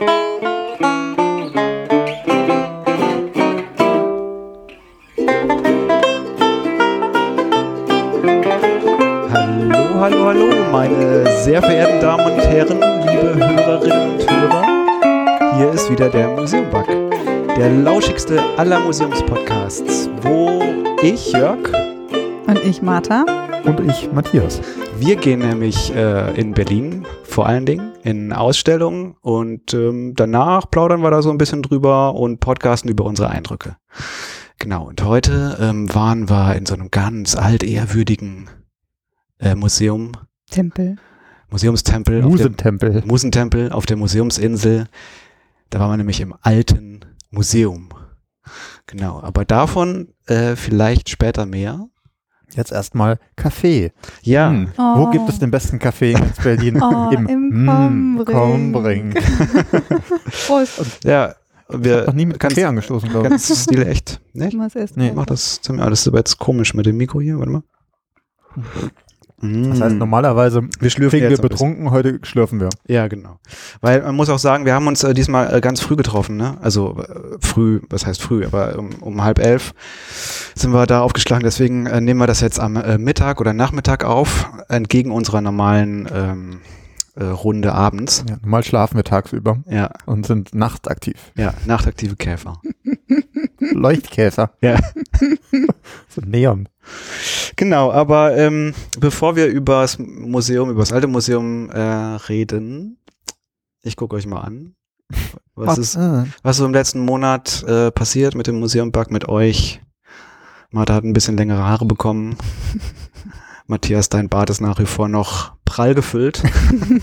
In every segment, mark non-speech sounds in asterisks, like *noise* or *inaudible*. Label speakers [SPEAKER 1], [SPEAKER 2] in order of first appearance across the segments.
[SPEAKER 1] Hallo, hallo, hallo, meine sehr verehrten Damen und Herren, liebe Hörerinnen und Hörer. Hier ist wieder der Museumbug, der lauschigste aller Museumspodcasts, wo ich, Jörg,
[SPEAKER 2] Und ich, Martha.
[SPEAKER 3] Und ich, Matthias.
[SPEAKER 1] wir gehen nämlich äh, in Berlin vor allen Dingen in Ausstellungen und ähm, danach plaudern wir da so ein bisschen drüber und podcasten über unsere Eindrücke. Genau, und heute ähm, waren wir in so einem ganz altehrwürdigen äh, Museum,
[SPEAKER 2] Tempel.
[SPEAKER 1] Museumstempel. auf dem-
[SPEAKER 3] Musentempel.
[SPEAKER 1] Musentempel auf der Museumsinsel. Da waren wir nämlich im alten Museum. Genau, aber davon äh, vielleicht später mehr.
[SPEAKER 3] Jetzt erstmal Kaffee.
[SPEAKER 1] Ja,
[SPEAKER 3] Hm.
[SPEAKER 2] Oh.
[SPEAKER 3] Wo gibt es den besten Kaffee in ganz Berlin? *laughs*
[SPEAKER 2] Oh, im
[SPEAKER 3] Mm,
[SPEAKER 2] Kombring.
[SPEAKER 3] Kombring. *laughs*
[SPEAKER 2] Prost.
[SPEAKER 1] ja, wir
[SPEAKER 3] Noch nie mit
[SPEAKER 1] ganz,
[SPEAKER 3] Kaffee angestoßen, glaube ich.
[SPEAKER 1] ganz Stil echt.
[SPEAKER 2] Was ist
[SPEAKER 3] Nee.
[SPEAKER 1] Mach das zu mir. Ah, Das ist aber jetzt komisch mit dem Mikro hier. Warte mal.
[SPEAKER 3] Das heißt,
[SPEAKER 1] Mm.
[SPEAKER 3] normalerweise
[SPEAKER 1] wir schlürfen
[SPEAKER 3] kriegen wir betrunken, heute schlürfen wir.
[SPEAKER 1] Ja, genau. Weil man muss auch sagen, wir haben uns äh, diesmal äh, ganz früh getroffen, ne? Also äh, früh, was heißt früh, aber um, um halb elf sind wir da aufgeschlagen. Deswegen äh, nehmen wir das jetzt am äh, Mittag oder Nachmittag auf, entgegen unserer normalen ähm, äh, Runde abends.
[SPEAKER 3] Ja, normal schlafen wir tagsüber
[SPEAKER 1] Ja,
[SPEAKER 3] und sind nachtaktiv.
[SPEAKER 1] ja, nachtaktive Käfer. *laughs*
[SPEAKER 3] Leuchtkäfer.
[SPEAKER 1] Ja. *laughs*
[SPEAKER 3] so Neon.
[SPEAKER 1] Genau, aber ähm, bevor wir über das Museum, über das alte Museum äh, reden, ich gucke euch mal an. Was ist, was so im letzten Monat äh, passiert mit dem Museumbug, mit euch? Martha hat ein bisschen längere Haare bekommen. *laughs* Matthias, dein Bart ist nach wie vor noch prall gefüllt.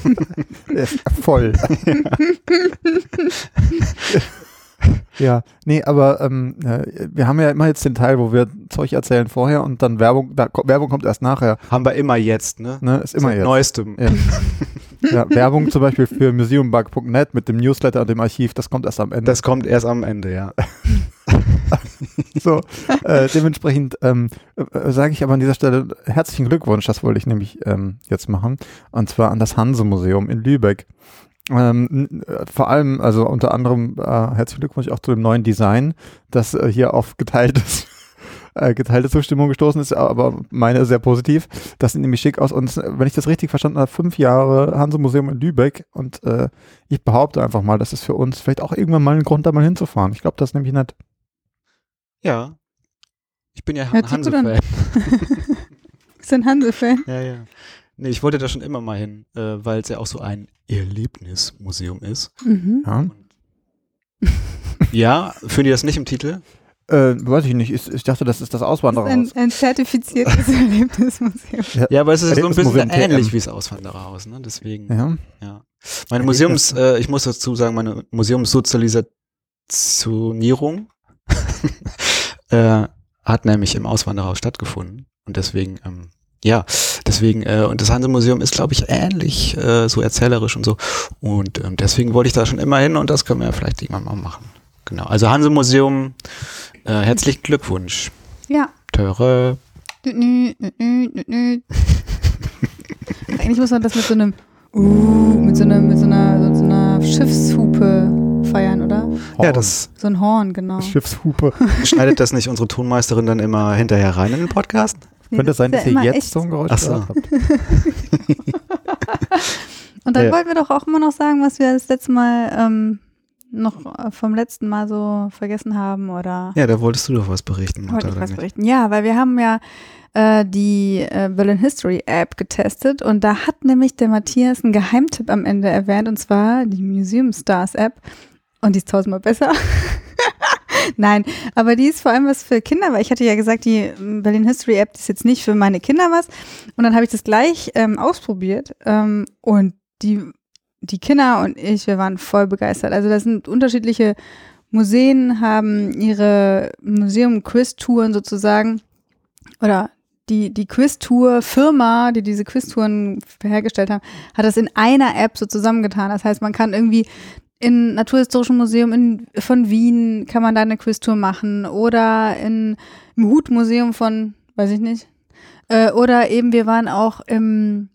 [SPEAKER 1] *laughs*
[SPEAKER 3] ist voll. *laughs* ja, nee, aber ähm, äh, wir haben ja immer jetzt den Teil, wo wir Zeug erzählen vorher und dann Werbung, da, Werbung kommt erst nachher.
[SPEAKER 1] Haben wir immer jetzt, ne?
[SPEAKER 3] Ne? Ist immer
[SPEAKER 1] Seit
[SPEAKER 3] jetzt.
[SPEAKER 1] Neuestem.
[SPEAKER 3] Ja. ja, Werbung zum Beispiel für museumbug.net mit dem Newsletter und dem Archiv, das kommt erst am Ende.
[SPEAKER 1] Das kommt erst am Ende, ja. *laughs*
[SPEAKER 3] so, äh, dementsprechend ähm, äh, sage ich aber an dieser Stelle herzlichen Glückwunsch, das wollte ich nämlich ähm, jetzt machen, und zwar an das Hanse-Museum in Lübeck. Ähm, äh, vor allem, also unter anderem äh, herzlichen Glückwunsch auch zu dem neuen Design, das äh, hier auf geteiltes *laughs* äh, geteilte Zustimmung gestoßen ist, aber meine sehr positiv. Das sieht nämlich schick aus und äh, wenn ich das richtig verstanden habe, fünf Jahre Hanse-Museum in Lübeck und äh, ich behaupte einfach mal, das ist für uns vielleicht auch irgendwann mal ein Grund, da mal hinzufahren. Ich glaube, das ist nämlich nett.
[SPEAKER 1] Ja. Ich bin ja
[SPEAKER 2] Hört sich gut an.
[SPEAKER 1] Hanse-Fan. *laughs* *laughs*
[SPEAKER 2] Ist ein Hanse-Fan.
[SPEAKER 1] Ja, ja. Nee, ich wollte da schon immer mal hin, äh, weil es ja auch so ein Erlebnismuseum ist.
[SPEAKER 2] Mhm.
[SPEAKER 3] Ja. *laughs*
[SPEAKER 1] Ja, führen die das nicht im Titel?
[SPEAKER 3] Äh, weiß ich nicht. Ich, ich dachte, das ist das
[SPEAKER 2] ist
[SPEAKER 3] Auswandererhaus.
[SPEAKER 2] ein, ein zertifiziertes *laughs* Erlebnismuseum.
[SPEAKER 1] Ja, aber es ist so ein bisschen ähnlich wie das Auswandererhaus, ne? Deswegen.
[SPEAKER 3] Ja.
[SPEAKER 1] Ja. Meine Museums, äh, ich muss dazu sagen, meine Museumssozialisationierung *laughs* äh, hat nämlich im Auswanderhaus stattgefunden. Und deswegen, ähm, ja, deswegen, äh, und das Hanse-Museum ist, glaube ich, ähnlich äh, so erzählerisch und so. Und ähm, deswegen wollte ich da schon immer hin und das können wir vielleicht irgendwann mal machen. Genau. Also Hanse-Museum, äh, herzlichen Glückwunsch.
[SPEAKER 2] Ja.
[SPEAKER 1] Töre.
[SPEAKER 2] Nü, nü, nü, nü, nü, nü. Eigentlich muss man das mit so einem uh, mit so einer, mit so einer, so einer Schiffshupe feiern, oder?
[SPEAKER 1] Ja, das
[SPEAKER 2] So ein Horn, genau.
[SPEAKER 3] Schiffshupe. *laughs*
[SPEAKER 1] schneidet das nicht unsere Tonmeisterin dann immer hinterher rein in den Podcast?
[SPEAKER 3] Könnte es sein, dass
[SPEAKER 2] ja
[SPEAKER 3] ihr jetzt
[SPEAKER 2] echt.
[SPEAKER 3] so ein Geräusch
[SPEAKER 1] Ach so.
[SPEAKER 3] habt? *laughs*
[SPEAKER 2] Und dann
[SPEAKER 1] Ja.
[SPEAKER 2] wollten wir doch auch immer noch sagen, was wir das letzte Mal ähm, noch äh, vom letzten Mal so vergessen haben oder
[SPEAKER 1] Ja, da wolltest du doch was berichten.
[SPEAKER 2] wollte ich was
[SPEAKER 1] nicht?
[SPEAKER 2] berichten. Ja, weil wir haben ja äh, die äh, Berlin History App getestet und da hat nämlich der Matthias einen Geheimtipp am Ende erwähnt und zwar die Museum Stars App und die ist tausendmal besser. *laughs* *laughs* Nein, aber die ist vor allem was für Kinder, weil ich hatte ja gesagt, die ähm, Berlin History App ist jetzt nicht für meine Kinder was. Und dann habe ich das gleich ähm, ausprobiert ähm, und die, die Kinder und ich, wir waren voll begeistert. Also das sind unterschiedliche Museen, haben ihre Museum-Quiz-Touren sozusagen oder die, die Quiz-Tour-Firma, die diese Quiz-Touren hergestellt haben, hat das in einer App so zusammengetan. Das heißt, man kann irgendwie in Naturhistorischen Museum in, von Wien kann man da eine Quiztour machen oder in, im Hutmuseum von, weiß ich nicht. Äh, oder eben wir waren auch im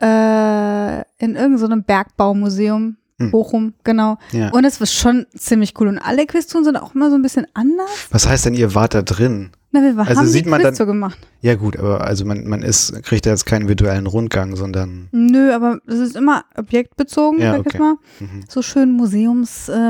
[SPEAKER 2] äh, in irgendeinem Bergbaumuseum
[SPEAKER 1] Hm.
[SPEAKER 2] Bochum, genau.
[SPEAKER 1] Ja.
[SPEAKER 2] Und es war schon ziemlich cool. Und alle Quiztouren sind auch immer so ein bisschen anders.
[SPEAKER 1] Was heißt denn, ihr wart da drin?
[SPEAKER 2] Na, wir
[SPEAKER 1] Also
[SPEAKER 2] haben
[SPEAKER 1] sieht
[SPEAKER 2] die
[SPEAKER 1] man dann-
[SPEAKER 2] gemacht.
[SPEAKER 1] Ja gut, aber also man, man ist, kriegt ja jetzt keinen virtuellen Rundgang, sondern
[SPEAKER 2] Nö, aber es ist immer objektbezogen,
[SPEAKER 1] Ja,
[SPEAKER 2] sag ich
[SPEAKER 1] okay.
[SPEAKER 2] jetzt mal.
[SPEAKER 1] mhm.
[SPEAKER 2] So schön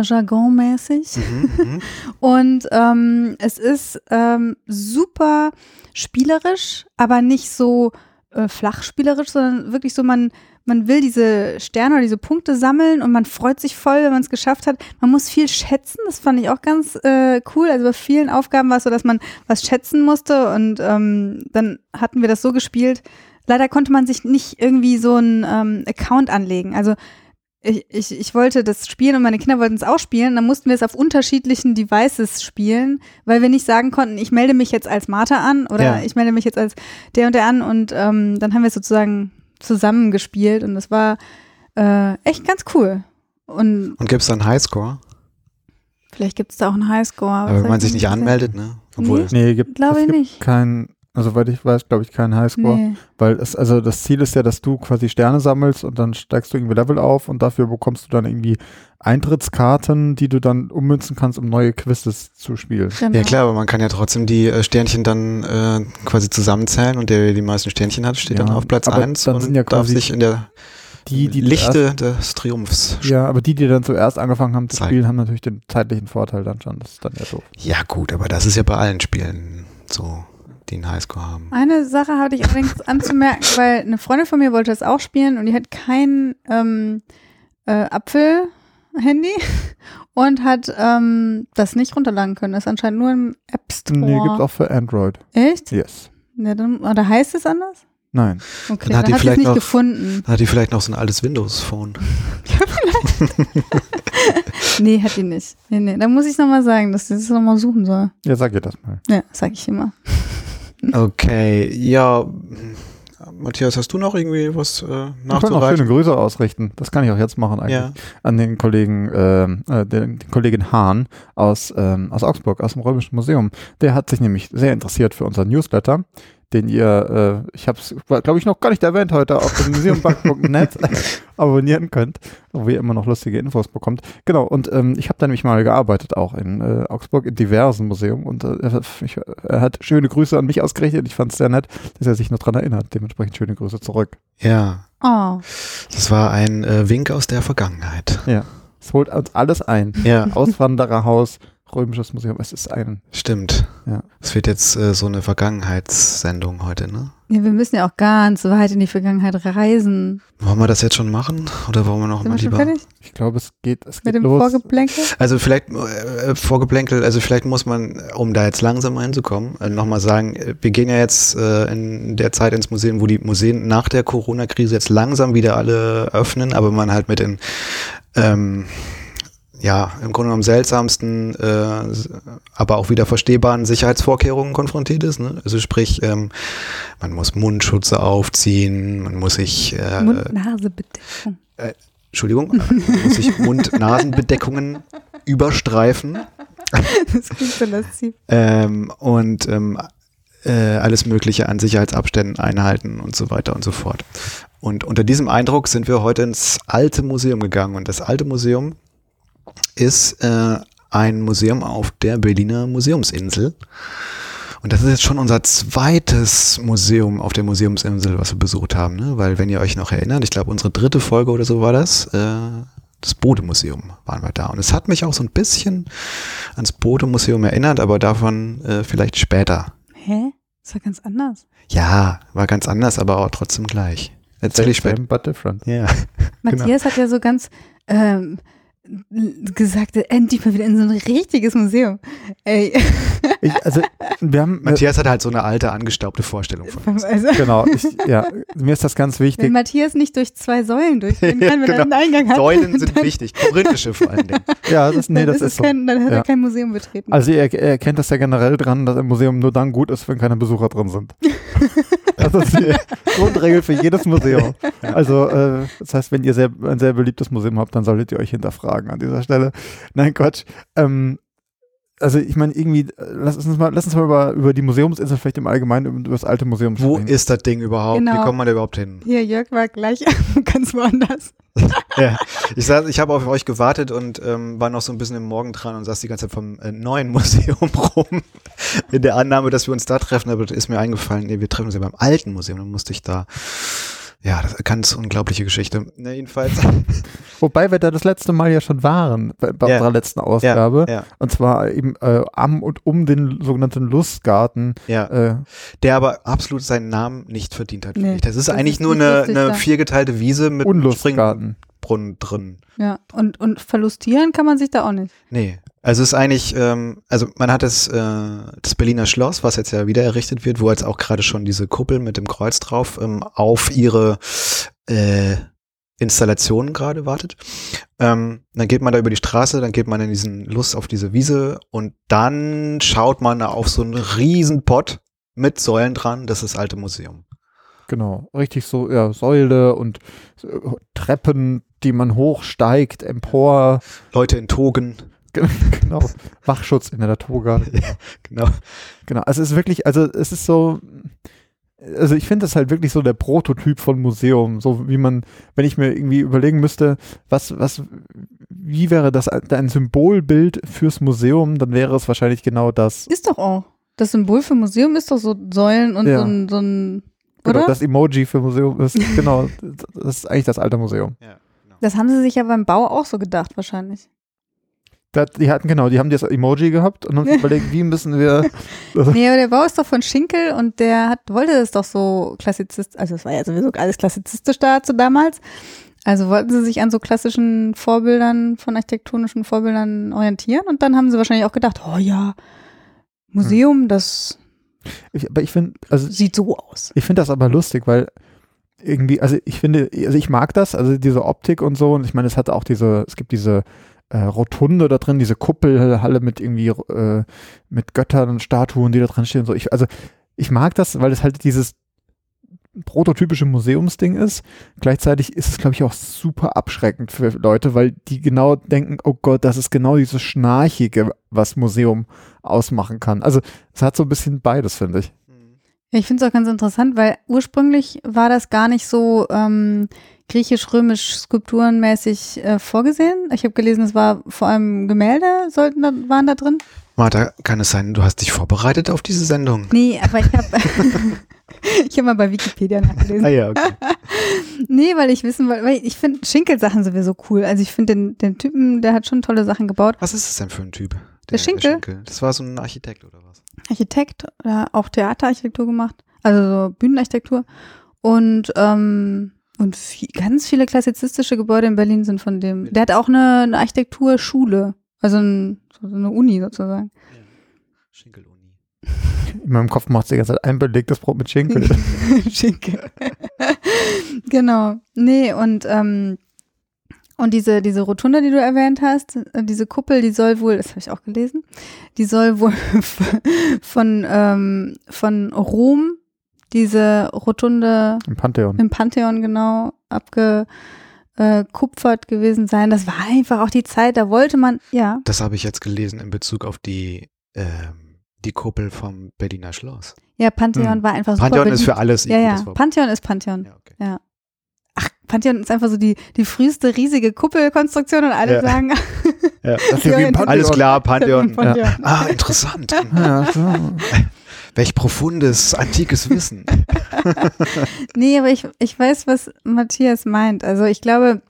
[SPEAKER 2] Museumsjargon-mäßig.
[SPEAKER 1] Mhm, mhm. *laughs*
[SPEAKER 2] Und ähm, es ist ähm, super spielerisch, aber nicht so äh, flach spielerisch, sondern wirklich so, man, man will diese Sterne oder diese Punkte sammeln und man freut sich voll, wenn man es geschafft hat. Man muss viel schätzen, das fand ich auch ganz äh, cool. Also bei vielen Aufgaben war es so, dass man was schätzen musste und ähm, dann hatten wir das so gespielt. Leider konnte man sich nicht irgendwie so einen ähm, Account anlegen. Also ich, ich, ich wollte das spielen und meine Kinder wollten es auch spielen. Dann mussten wir es auf unterschiedlichen Devices spielen, weil wir nicht sagen konnten, ich melde mich jetzt als Martha an oder
[SPEAKER 1] Ja.
[SPEAKER 2] ich melde mich jetzt als der und der an. Und ähm, dann haben wir es sozusagen zusammen gespielt und das war äh, echt ganz cool. Und
[SPEAKER 1] Und gibt es dann Highscore?
[SPEAKER 2] vielleicht gibt es da auch einen Highscore.
[SPEAKER 1] Aber wenn man sich nicht anmeldet, ne? Obwohl,
[SPEAKER 3] Nee, gibt,
[SPEAKER 2] Glaube
[SPEAKER 3] es
[SPEAKER 2] ich
[SPEAKER 3] gibt
[SPEAKER 2] nicht.
[SPEAKER 3] kein, also soweit ich weiß, glaube ich, keinen Highscore.
[SPEAKER 2] Nee.
[SPEAKER 3] Weil es, also das Ziel ist ja, dass du quasi Sterne sammelst und dann steigst du irgendwie Level auf und dafür bekommst du dann irgendwie Eintrittskarten, die du dann ummünzen kannst, um neue Quizzes zu spielen.
[SPEAKER 2] Genau.
[SPEAKER 1] Ja klar, aber man kann ja trotzdem die äh, Sternchen dann äh, quasi zusammenzählen und der, der die meisten Sternchen hat, steht
[SPEAKER 3] Ja,
[SPEAKER 1] dann auf Platz
[SPEAKER 3] aber
[SPEAKER 1] 1
[SPEAKER 3] dann
[SPEAKER 1] und
[SPEAKER 3] sind ja
[SPEAKER 1] darf
[SPEAKER 3] quasi
[SPEAKER 1] sich in der
[SPEAKER 3] Die, die
[SPEAKER 1] Lichte des Triumphs.
[SPEAKER 3] Ja, aber die, die dann zuerst angefangen haben zu
[SPEAKER 1] Zeigen.
[SPEAKER 3] spielen, haben natürlich den zeitlichen Vorteil dann schon. Das ist dann ja doof.
[SPEAKER 1] Ja gut, aber das ist ja bei allen Spielen so, die einen Highscore haben.
[SPEAKER 2] Eine Sache hatte ich allerdings anzumerken, *laughs* weil eine Freundin von mir wollte das auch spielen und die hat kein ähm, äh, Apfel-Handy *laughs* und hat ähm, das nicht runterladen können. Das ist anscheinend nur im App Store.
[SPEAKER 3] Nee, gibt's auch für Android.
[SPEAKER 2] Echt?
[SPEAKER 3] Yes.
[SPEAKER 2] Ja, dann, oder heißt es anders?
[SPEAKER 3] Nein.
[SPEAKER 2] Okay,
[SPEAKER 1] Dann hat
[SPEAKER 2] dann,
[SPEAKER 1] die vielleicht
[SPEAKER 2] nicht
[SPEAKER 1] noch-
[SPEAKER 2] gefunden.
[SPEAKER 1] Hat die vielleicht noch so ein altes Windows-Phone? *laughs*
[SPEAKER 2] Nee, hat die nicht. Nee, nee. Da muss ich nochmal sagen, dass sie das nochmal suchen soll.
[SPEAKER 3] Ja, sag ihr das mal.
[SPEAKER 2] Ja, sag ich immer.
[SPEAKER 1] Okay, ja. Matthias, hast du noch irgendwie was äh,
[SPEAKER 3] Ich wollte noch
[SPEAKER 1] nachzureichen?
[SPEAKER 3] schöne Grüße ausrichten. Das kann ich auch jetzt machen eigentlich.
[SPEAKER 1] Ja.
[SPEAKER 3] An den Kollegen, ähm, äh, den, den Kollegin Hahn aus, ähm, aus Augsburg, aus dem Römischen Museum. Der hat sich nämlich sehr interessiert für unseren Newsletter, den ihr, äh, ich habe es, glaube ich, noch gar nicht erwähnt heute, auf dem museumbank.net *laughs* abonnieren könnt, wo ihr immer noch lustige Infos bekommt. Genau, und ähm, ich habe da nämlich mal gearbeitet, auch in äh, Augsburg, in diversen Museen. Und äh, er- ich, er hat schöne Grüße an mich ausgerichtet. Ich fand es sehr nett, dass er sich noch dran erinnert. Dementsprechend schöne Grüße zurück.
[SPEAKER 1] Ja,
[SPEAKER 2] Oh,
[SPEAKER 1] das war ein äh, Wink aus der Vergangenheit.
[SPEAKER 3] Es holt uns alles ein.
[SPEAKER 1] Ja, *laughs*
[SPEAKER 3] Auswandererhaus, Römisches Museum. Es ist ein.
[SPEAKER 1] stimmt.
[SPEAKER 3] Ja.
[SPEAKER 1] Es wird jetzt äh, so eine Vergangenheitssendung heute, ne?
[SPEAKER 2] ja, wir müssen ja auch ganz weit in die Vergangenheit reisen.
[SPEAKER 1] Wollen wir das jetzt schon machen? Oder wollen wir noch
[SPEAKER 2] Sind
[SPEAKER 1] mal
[SPEAKER 2] wir
[SPEAKER 1] lieber?
[SPEAKER 2] fertig
[SPEAKER 3] Ich glaube, es geht, es
[SPEAKER 2] mit
[SPEAKER 3] geht
[SPEAKER 2] dem
[SPEAKER 3] los.
[SPEAKER 2] Vorgeplänkel?
[SPEAKER 1] Also vielleicht äh, Vorgeplänkel, also vielleicht muss man, um da jetzt langsam reinzukommen, äh, nochmal sagen, äh, wir gehen ja jetzt äh, in der Zeit ins Museum, wo die Museen nach der Corona-Krise jetzt langsam wieder alle öffnen, aber man halt mit den ähm, ja, im Grunde genommen seltsamsten, äh, aber auch wieder verstehbaren Sicherheitsvorkehrungen konfrontiert ist. Ne? Also sprich, ähm, man muss Mundschutze aufziehen, man muss sich äh,
[SPEAKER 2] Mund-Nase-Bedeckung.
[SPEAKER 1] Entschuldigung, man muss sich Mund-Nasen-Bedeckungen *laughs* überstreifen
[SPEAKER 2] Das klingt so lasziv.
[SPEAKER 1] ähm, und ähm, äh, alles Mögliche an Sicherheitsabständen einhalten und so weiter und so fort. Und unter diesem Eindruck sind wir heute ins alte Museum gegangen. Und das alte Museum ist äh, ein Museum auf der Berliner Museumsinsel. Und das ist jetzt schon unser zweites Museum auf der Museumsinsel, was wir besucht haben. Ne? Weil, wenn ihr euch noch erinnert, ich glaube, unsere dritte Folge oder so war das, äh, das Bode-Museum waren wir da. Und es hat mich auch so ein bisschen ans Bode-Museum erinnert, aber davon äh, vielleicht später.
[SPEAKER 2] Hä? Das war ganz anders.
[SPEAKER 1] Ja, war ganz anders, aber auch trotzdem gleich. Erzähl ich später.
[SPEAKER 3] But different.
[SPEAKER 1] Ja.
[SPEAKER 2] Matthias *laughs* hat ja so ganz ähm, gesagt, endlich mal wieder in so ein richtiges Museum. Ey,
[SPEAKER 3] Ich, also, wir haben, äh,
[SPEAKER 1] Matthias hat halt so eine alte, angestaubte Vorstellung von uns.
[SPEAKER 2] also,
[SPEAKER 3] genau, ich, ja, mir ist das ganz
[SPEAKER 2] wenn
[SPEAKER 3] wichtig.
[SPEAKER 2] Matthias nicht durch zwei Säulen durchgehen *laughs* kann, wenn er
[SPEAKER 1] genau.
[SPEAKER 2] einen Eingang hat,
[SPEAKER 1] Säulen sind
[SPEAKER 2] dann,
[SPEAKER 1] wichtig, korinthische vor allen Dingen. *laughs*
[SPEAKER 3] Ja, das, nee, das
[SPEAKER 2] ist
[SPEAKER 3] ist so.
[SPEAKER 2] kein, dann hat
[SPEAKER 3] Ja.
[SPEAKER 2] er kein Museum betreten.
[SPEAKER 3] Also ihr, ihr erkennt das ja generell dran, dass im Museum nur dann gut ist, wenn keine Besucher drin sind. *laughs* Das ist die Grundregel für jedes Museum. Also äh, das heißt, wenn ihr sehr, ein sehr beliebtes Museum habt, dann solltet ihr euch hinterfragen an dieser Stelle. Nein, Quatsch. Ähm, also ich meine, irgendwie, äh, lass uns mal, lass uns mal über, über die Museumsinsel vielleicht im Allgemeinen über, über das alte Museum
[SPEAKER 1] Wo
[SPEAKER 3] sprechen.
[SPEAKER 1] ist das Ding überhaupt? Wie
[SPEAKER 2] Genau.
[SPEAKER 1] kommt man da überhaupt hin?
[SPEAKER 2] Hier, Jörg war gleich *laughs* ganz woanders. *laughs*
[SPEAKER 1] Ja, ich saß, ich habe auf euch gewartet und ähm, war noch so ein bisschen im Morgen dran und saß die ganze Zeit vom äh, neuen *laughs* Museum rum, in der Annahme, dass wir uns da treffen, aber das ist mir eingefallen, nee, wir treffen uns ja beim alten Museum, dann musste ich da, ja, das ist eine ganz unglaubliche Geschichte. Na, jedenfalls, *laughs*
[SPEAKER 3] Wobei wir da das letzte Mal ja schon waren, bei, bei
[SPEAKER 1] Ja.
[SPEAKER 3] unserer letzten Ausgabe.
[SPEAKER 1] ja,
[SPEAKER 3] Und zwar eben äh, am und um den sogenannten Lustgarten.
[SPEAKER 1] ja,
[SPEAKER 3] Äh,
[SPEAKER 1] der aber absolut seinen Namen nicht verdient hat. finde
[SPEAKER 2] Nee,
[SPEAKER 1] ich. das ist
[SPEAKER 2] das
[SPEAKER 1] eigentlich
[SPEAKER 2] ist
[SPEAKER 1] nur eine, eine viergeteilte Wiese mit einem
[SPEAKER 3] Unlustgarten.
[SPEAKER 1] Springbrunnen drin.
[SPEAKER 2] Ja, und, und verlustieren kann man sich da auch nicht.
[SPEAKER 1] Nee. Also es ist eigentlich, ähm, also man hat das, äh, das Berliner Schloss, was jetzt ja wieder errichtet wird, wo jetzt auch gerade schon diese Kuppel mit dem Kreuz drauf ähm, auf ihre äh, Installationen gerade wartet. Ähm, dann geht man da über die Straße, dann geht man in diesen Lust auf diese Wiese und dann schaut man da auf so einen riesen Pott mit Säulen dran, das ist das alte Museum.
[SPEAKER 3] Genau, richtig so, ja, Säule und äh, Treppen, die man hochsteigt, empor,
[SPEAKER 1] Leute in Togen, *laughs*
[SPEAKER 3] genau, Wachschutz in der Toga. *laughs*
[SPEAKER 1] genau.
[SPEAKER 3] Genau, also es ist wirklich, also es ist so, also ich finde das halt wirklich so der Prototyp von Museum, so wie man, wenn ich mir irgendwie überlegen müsste, was, was, wie wäre das ein Symbolbild fürs Museum, dann wäre es wahrscheinlich genau das.
[SPEAKER 2] Ist doch auch. Das Symbol für Museum ist doch so Säulen und
[SPEAKER 3] Ja.
[SPEAKER 2] so ein, so ein
[SPEAKER 3] Genau,
[SPEAKER 2] oder?
[SPEAKER 3] das Emoji für Museum ist, *laughs* genau, das ist eigentlich das alte Museum.
[SPEAKER 1] Ja, genau.
[SPEAKER 2] Das haben sie sich ja beim Bau auch so gedacht, wahrscheinlich.
[SPEAKER 3] Die hatten, genau, die haben das Emoji gehabt und haben *laughs* überlegt, wie müssen wir,
[SPEAKER 2] Nee, aber der Bau ist doch von Schinkel und der hat, wollte das doch so klassizistisch, also es war ja sowieso alles klassizistisch da zu damals. Also wollten sie sich an so klassischen Vorbildern, von architektonischen Vorbildern orientieren und dann haben sie wahrscheinlich auch gedacht, oh ja, Museum, das
[SPEAKER 3] ich, aber ich finde, also
[SPEAKER 2] sieht so aus.
[SPEAKER 3] Ich finde das aber lustig, weil irgendwie, also ich finde, also ich mag das, also diese Optik und so. Und ich meine, es hat auch diese, es gibt diese Rotunde da drin, diese Kuppelhalle mit irgendwie äh, mit Göttern und Statuen, die da dran stehen so. Ich, also ich mag das, weil es halt dieses prototypische Museumsding ist. Gleichzeitig ist es, glaube ich, auch super abschreckend für Leute, weil die genau denken, oh Gott, das ist genau dieses Schnarchige, was Museum ausmachen kann. Also es hat so ein bisschen beides, finde ich.
[SPEAKER 2] Ja, ich finde es auch ganz interessant, weil ursprünglich war das gar nicht so ähm, griechisch-römisch skulpturenmäßig äh, vorgesehen. Ich habe gelesen, es war vor allem Gemälde sollten da, waren da drin.
[SPEAKER 1] Martha, kann es sein, du hast dich vorbereitet auf diese Sendung?
[SPEAKER 2] Nee, aber ich habe *laughs* ich habe mal bei Wikipedia nachgelesen.
[SPEAKER 1] Ah ja, okay. *laughs*
[SPEAKER 2] Nee, weil ich wissen wollte, weil ich finde Schinkel-Sachen sowieso cool. Also ich finde den, den Typen, der hat schon tolle Sachen gebaut.
[SPEAKER 1] Was ist es denn für ein Typ?
[SPEAKER 2] Der Schinkel?
[SPEAKER 1] Das war so ein Architekt oder was?
[SPEAKER 2] Architekt oder auch Theaterarchitektur gemacht, also so Bühnenarchitektur und ähm, und viel, ganz viele klassizistische Gebäude in Berlin sind von dem. Der hat auch eine, eine Architekturschule, also ein, so eine Uni sozusagen.
[SPEAKER 1] Schinkel-Uni.
[SPEAKER 3] In meinem Kopf macht es die ganze Zeit ein belegtes Brot mit Schinkel. *laughs*
[SPEAKER 2] Schinkel. *laughs* genau. Nee, und ähm, und diese, diese Rotunde, die du erwähnt hast, äh, diese Kuppel, die soll wohl, das habe ich auch gelesen, die soll wohl *laughs* von, ähm, von Rom, diese Rotunde
[SPEAKER 3] Im Pantheon.
[SPEAKER 2] im Pantheon genau abgekupfert gewesen sein. Das war einfach auch die Zeit, da wollte man, ja,
[SPEAKER 1] Das habe ich jetzt gelesen in Bezug auf die, ähm, die Kuppel vom Berliner Schloss.
[SPEAKER 2] ja, Pantheon
[SPEAKER 3] Hm.
[SPEAKER 2] war einfach super
[SPEAKER 1] Pantheon ist für alles
[SPEAKER 2] Ja, ja. Pantheon ist Pantheon.
[SPEAKER 1] Ja, okay.
[SPEAKER 2] Ja. Pantheon ist einfach so die, die früheste riesige Kuppelkonstruktion und alle
[SPEAKER 1] Ja.
[SPEAKER 2] sagen, *laughs* *laughs*
[SPEAKER 1] Ja.
[SPEAKER 3] Ja Pantheon.
[SPEAKER 1] Alles klar, Pantheon.
[SPEAKER 2] Pantheon.
[SPEAKER 1] Ah, interessant. *laughs*
[SPEAKER 3] Ja.
[SPEAKER 1] Welch profundes, antikes Wissen.
[SPEAKER 2] nee, aber ich, ich weiß, was Matthias meint. Also ich glaube,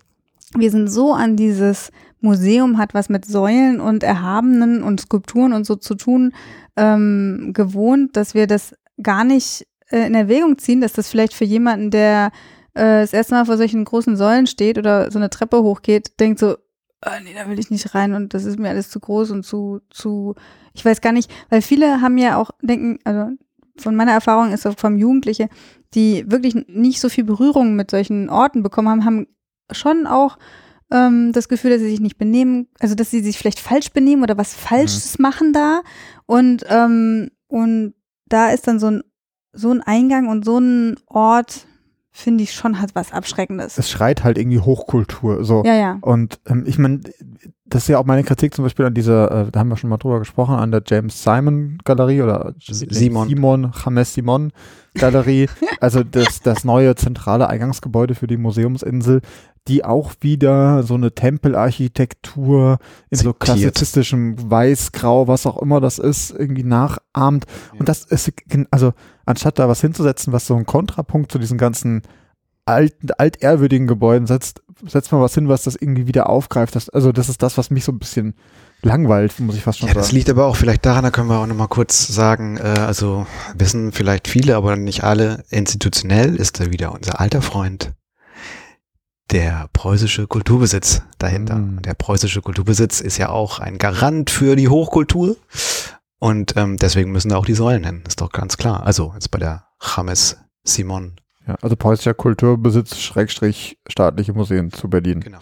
[SPEAKER 2] wir sind so an dieses Museum hat was mit Säulen und Erhabenen und Skulpturen und so zu tun ähm, gewohnt, dass wir das gar nicht äh, in Erwägung ziehen, dass das vielleicht für jemanden, der äh, das erste Mal vor solchen großen Säulen steht oder so eine Treppe hochgeht, denkt so, ah, nee, da will ich nicht rein und das ist mir alles zu groß und zu, zu, ich weiß gar nicht, weil viele haben ja auch, denken, also von meiner Erfahrung ist das vom Jugendliche, die wirklich nicht so viel Berührung mit solchen Orten bekommen haben, haben schon auch ähm, das Gefühl, dass sie sich nicht benehmen, also dass sie sich vielleicht falsch benehmen oder was Falsches machen da und ähm, und da ist dann so ein so ein Eingang und so ein Ort finde ich schon hat was Abschreckendes.
[SPEAKER 3] Es schreit halt irgendwie Hochkultur. So.
[SPEAKER 2] ja, ja.
[SPEAKER 3] Und ähm, ich meine, das ist ja auch meine Kritik zum Beispiel an dieser, äh, da haben wir schon mal drüber gesprochen, an der James Simon Galerie oder
[SPEAKER 1] Simon.
[SPEAKER 3] Simon, James Simon Galerie. *laughs* also das, das neue zentrale Eingangsgebäude für die Museumsinsel, die auch wieder so eine Tempelarchitektur in so
[SPEAKER 1] Zitiert.
[SPEAKER 3] klassizistischem Weiß-Grau, was auch immer das ist, irgendwie nachahmt.
[SPEAKER 1] Ja.
[SPEAKER 3] Und das ist, gen- also anstatt da was hinzusetzen, was so einen Kontrapunkt zu diesen ganzen alten, altehrwürdigen Gebäuden setzt, setzt man was hin, was das irgendwie wieder aufgreift. Das, also das ist das, was mich so ein bisschen langweilt, muss ich fast schon
[SPEAKER 1] Ja, das
[SPEAKER 3] sagen.
[SPEAKER 1] liegt aber auch vielleicht daran, da können wir auch nochmal kurz sagen, äh, also wissen vielleicht viele, aber nicht alle, institutionell ist da wieder unser alter Freund, der preußische Kulturbesitz dahinter.
[SPEAKER 3] Mhm.
[SPEAKER 1] Der preußische Kulturbesitz ist ja auch ein Garant für die Hochkultur und ähm, deswegen müssen da auch die Säulen hin, ist doch ganz klar. Also jetzt bei der James Simon,
[SPEAKER 3] Ja, also preußischer Kulturbesitz, Schrägstrich, staatliche Museen zu Berlin.
[SPEAKER 1] genau.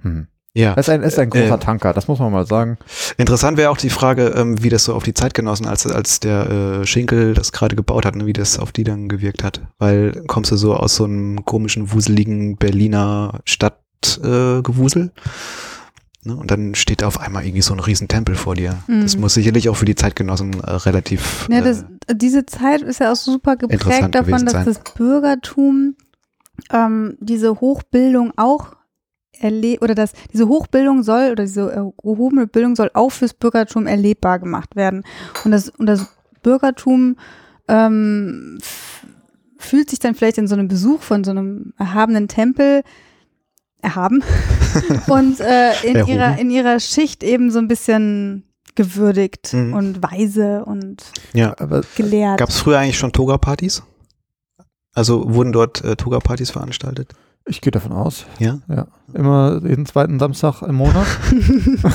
[SPEAKER 3] Hm.
[SPEAKER 1] Ja,
[SPEAKER 3] Das ist ein, ist ein großer
[SPEAKER 1] Äh,
[SPEAKER 3] Tanker, das muss man mal sagen.
[SPEAKER 1] Interessant wäre auch die Frage, ähm, wie das so auf die Zeitgenossen, als, als der äh, Schinkel das gerade gebaut hat, ne, wie das auf die dann gewirkt hat. Weil kommst du so aus so einem komischen, wuseligen Berliner Stadtgewusel äh, Gewusel, ne, und dann steht da auf einmal irgendwie so ein Riesentempel vor dir. Das
[SPEAKER 2] Mhm.
[SPEAKER 1] muss sicherlich auch für die Zeitgenossen äh, relativ
[SPEAKER 2] Ja, das,
[SPEAKER 1] äh,
[SPEAKER 2] diese Zeit ist ja auch super geprägt davon, dass
[SPEAKER 1] sein.
[SPEAKER 2] das Bürgertum ähm, diese Hochbildung auch erlebt oder dass diese Hochbildung soll oder diese äh, gehobene Bildung soll auch fürs Bürgertum erlebbar gemacht werden. Und das, und das Bürgertum ähm, fühlt sich dann vielleicht in so einem Besuch von so einem erhabenen Tempel erhaben *laughs* und äh, in,
[SPEAKER 1] Erhoben.
[SPEAKER 2] ihrer, in ihrer Schicht eben so ein bisschen gewürdigt
[SPEAKER 1] Mhm.
[SPEAKER 2] und weise und
[SPEAKER 1] ja.
[SPEAKER 3] Aber
[SPEAKER 2] gelehrt.
[SPEAKER 1] Gab es früher eigentlich schon Toga-Partys? Also wurden dort äh, Toga-Partys veranstaltet?
[SPEAKER 3] ich gehe davon aus.
[SPEAKER 1] Ja.
[SPEAKER 3] Ja. Immer jeden zweiten Samstag im Monat. *laughs*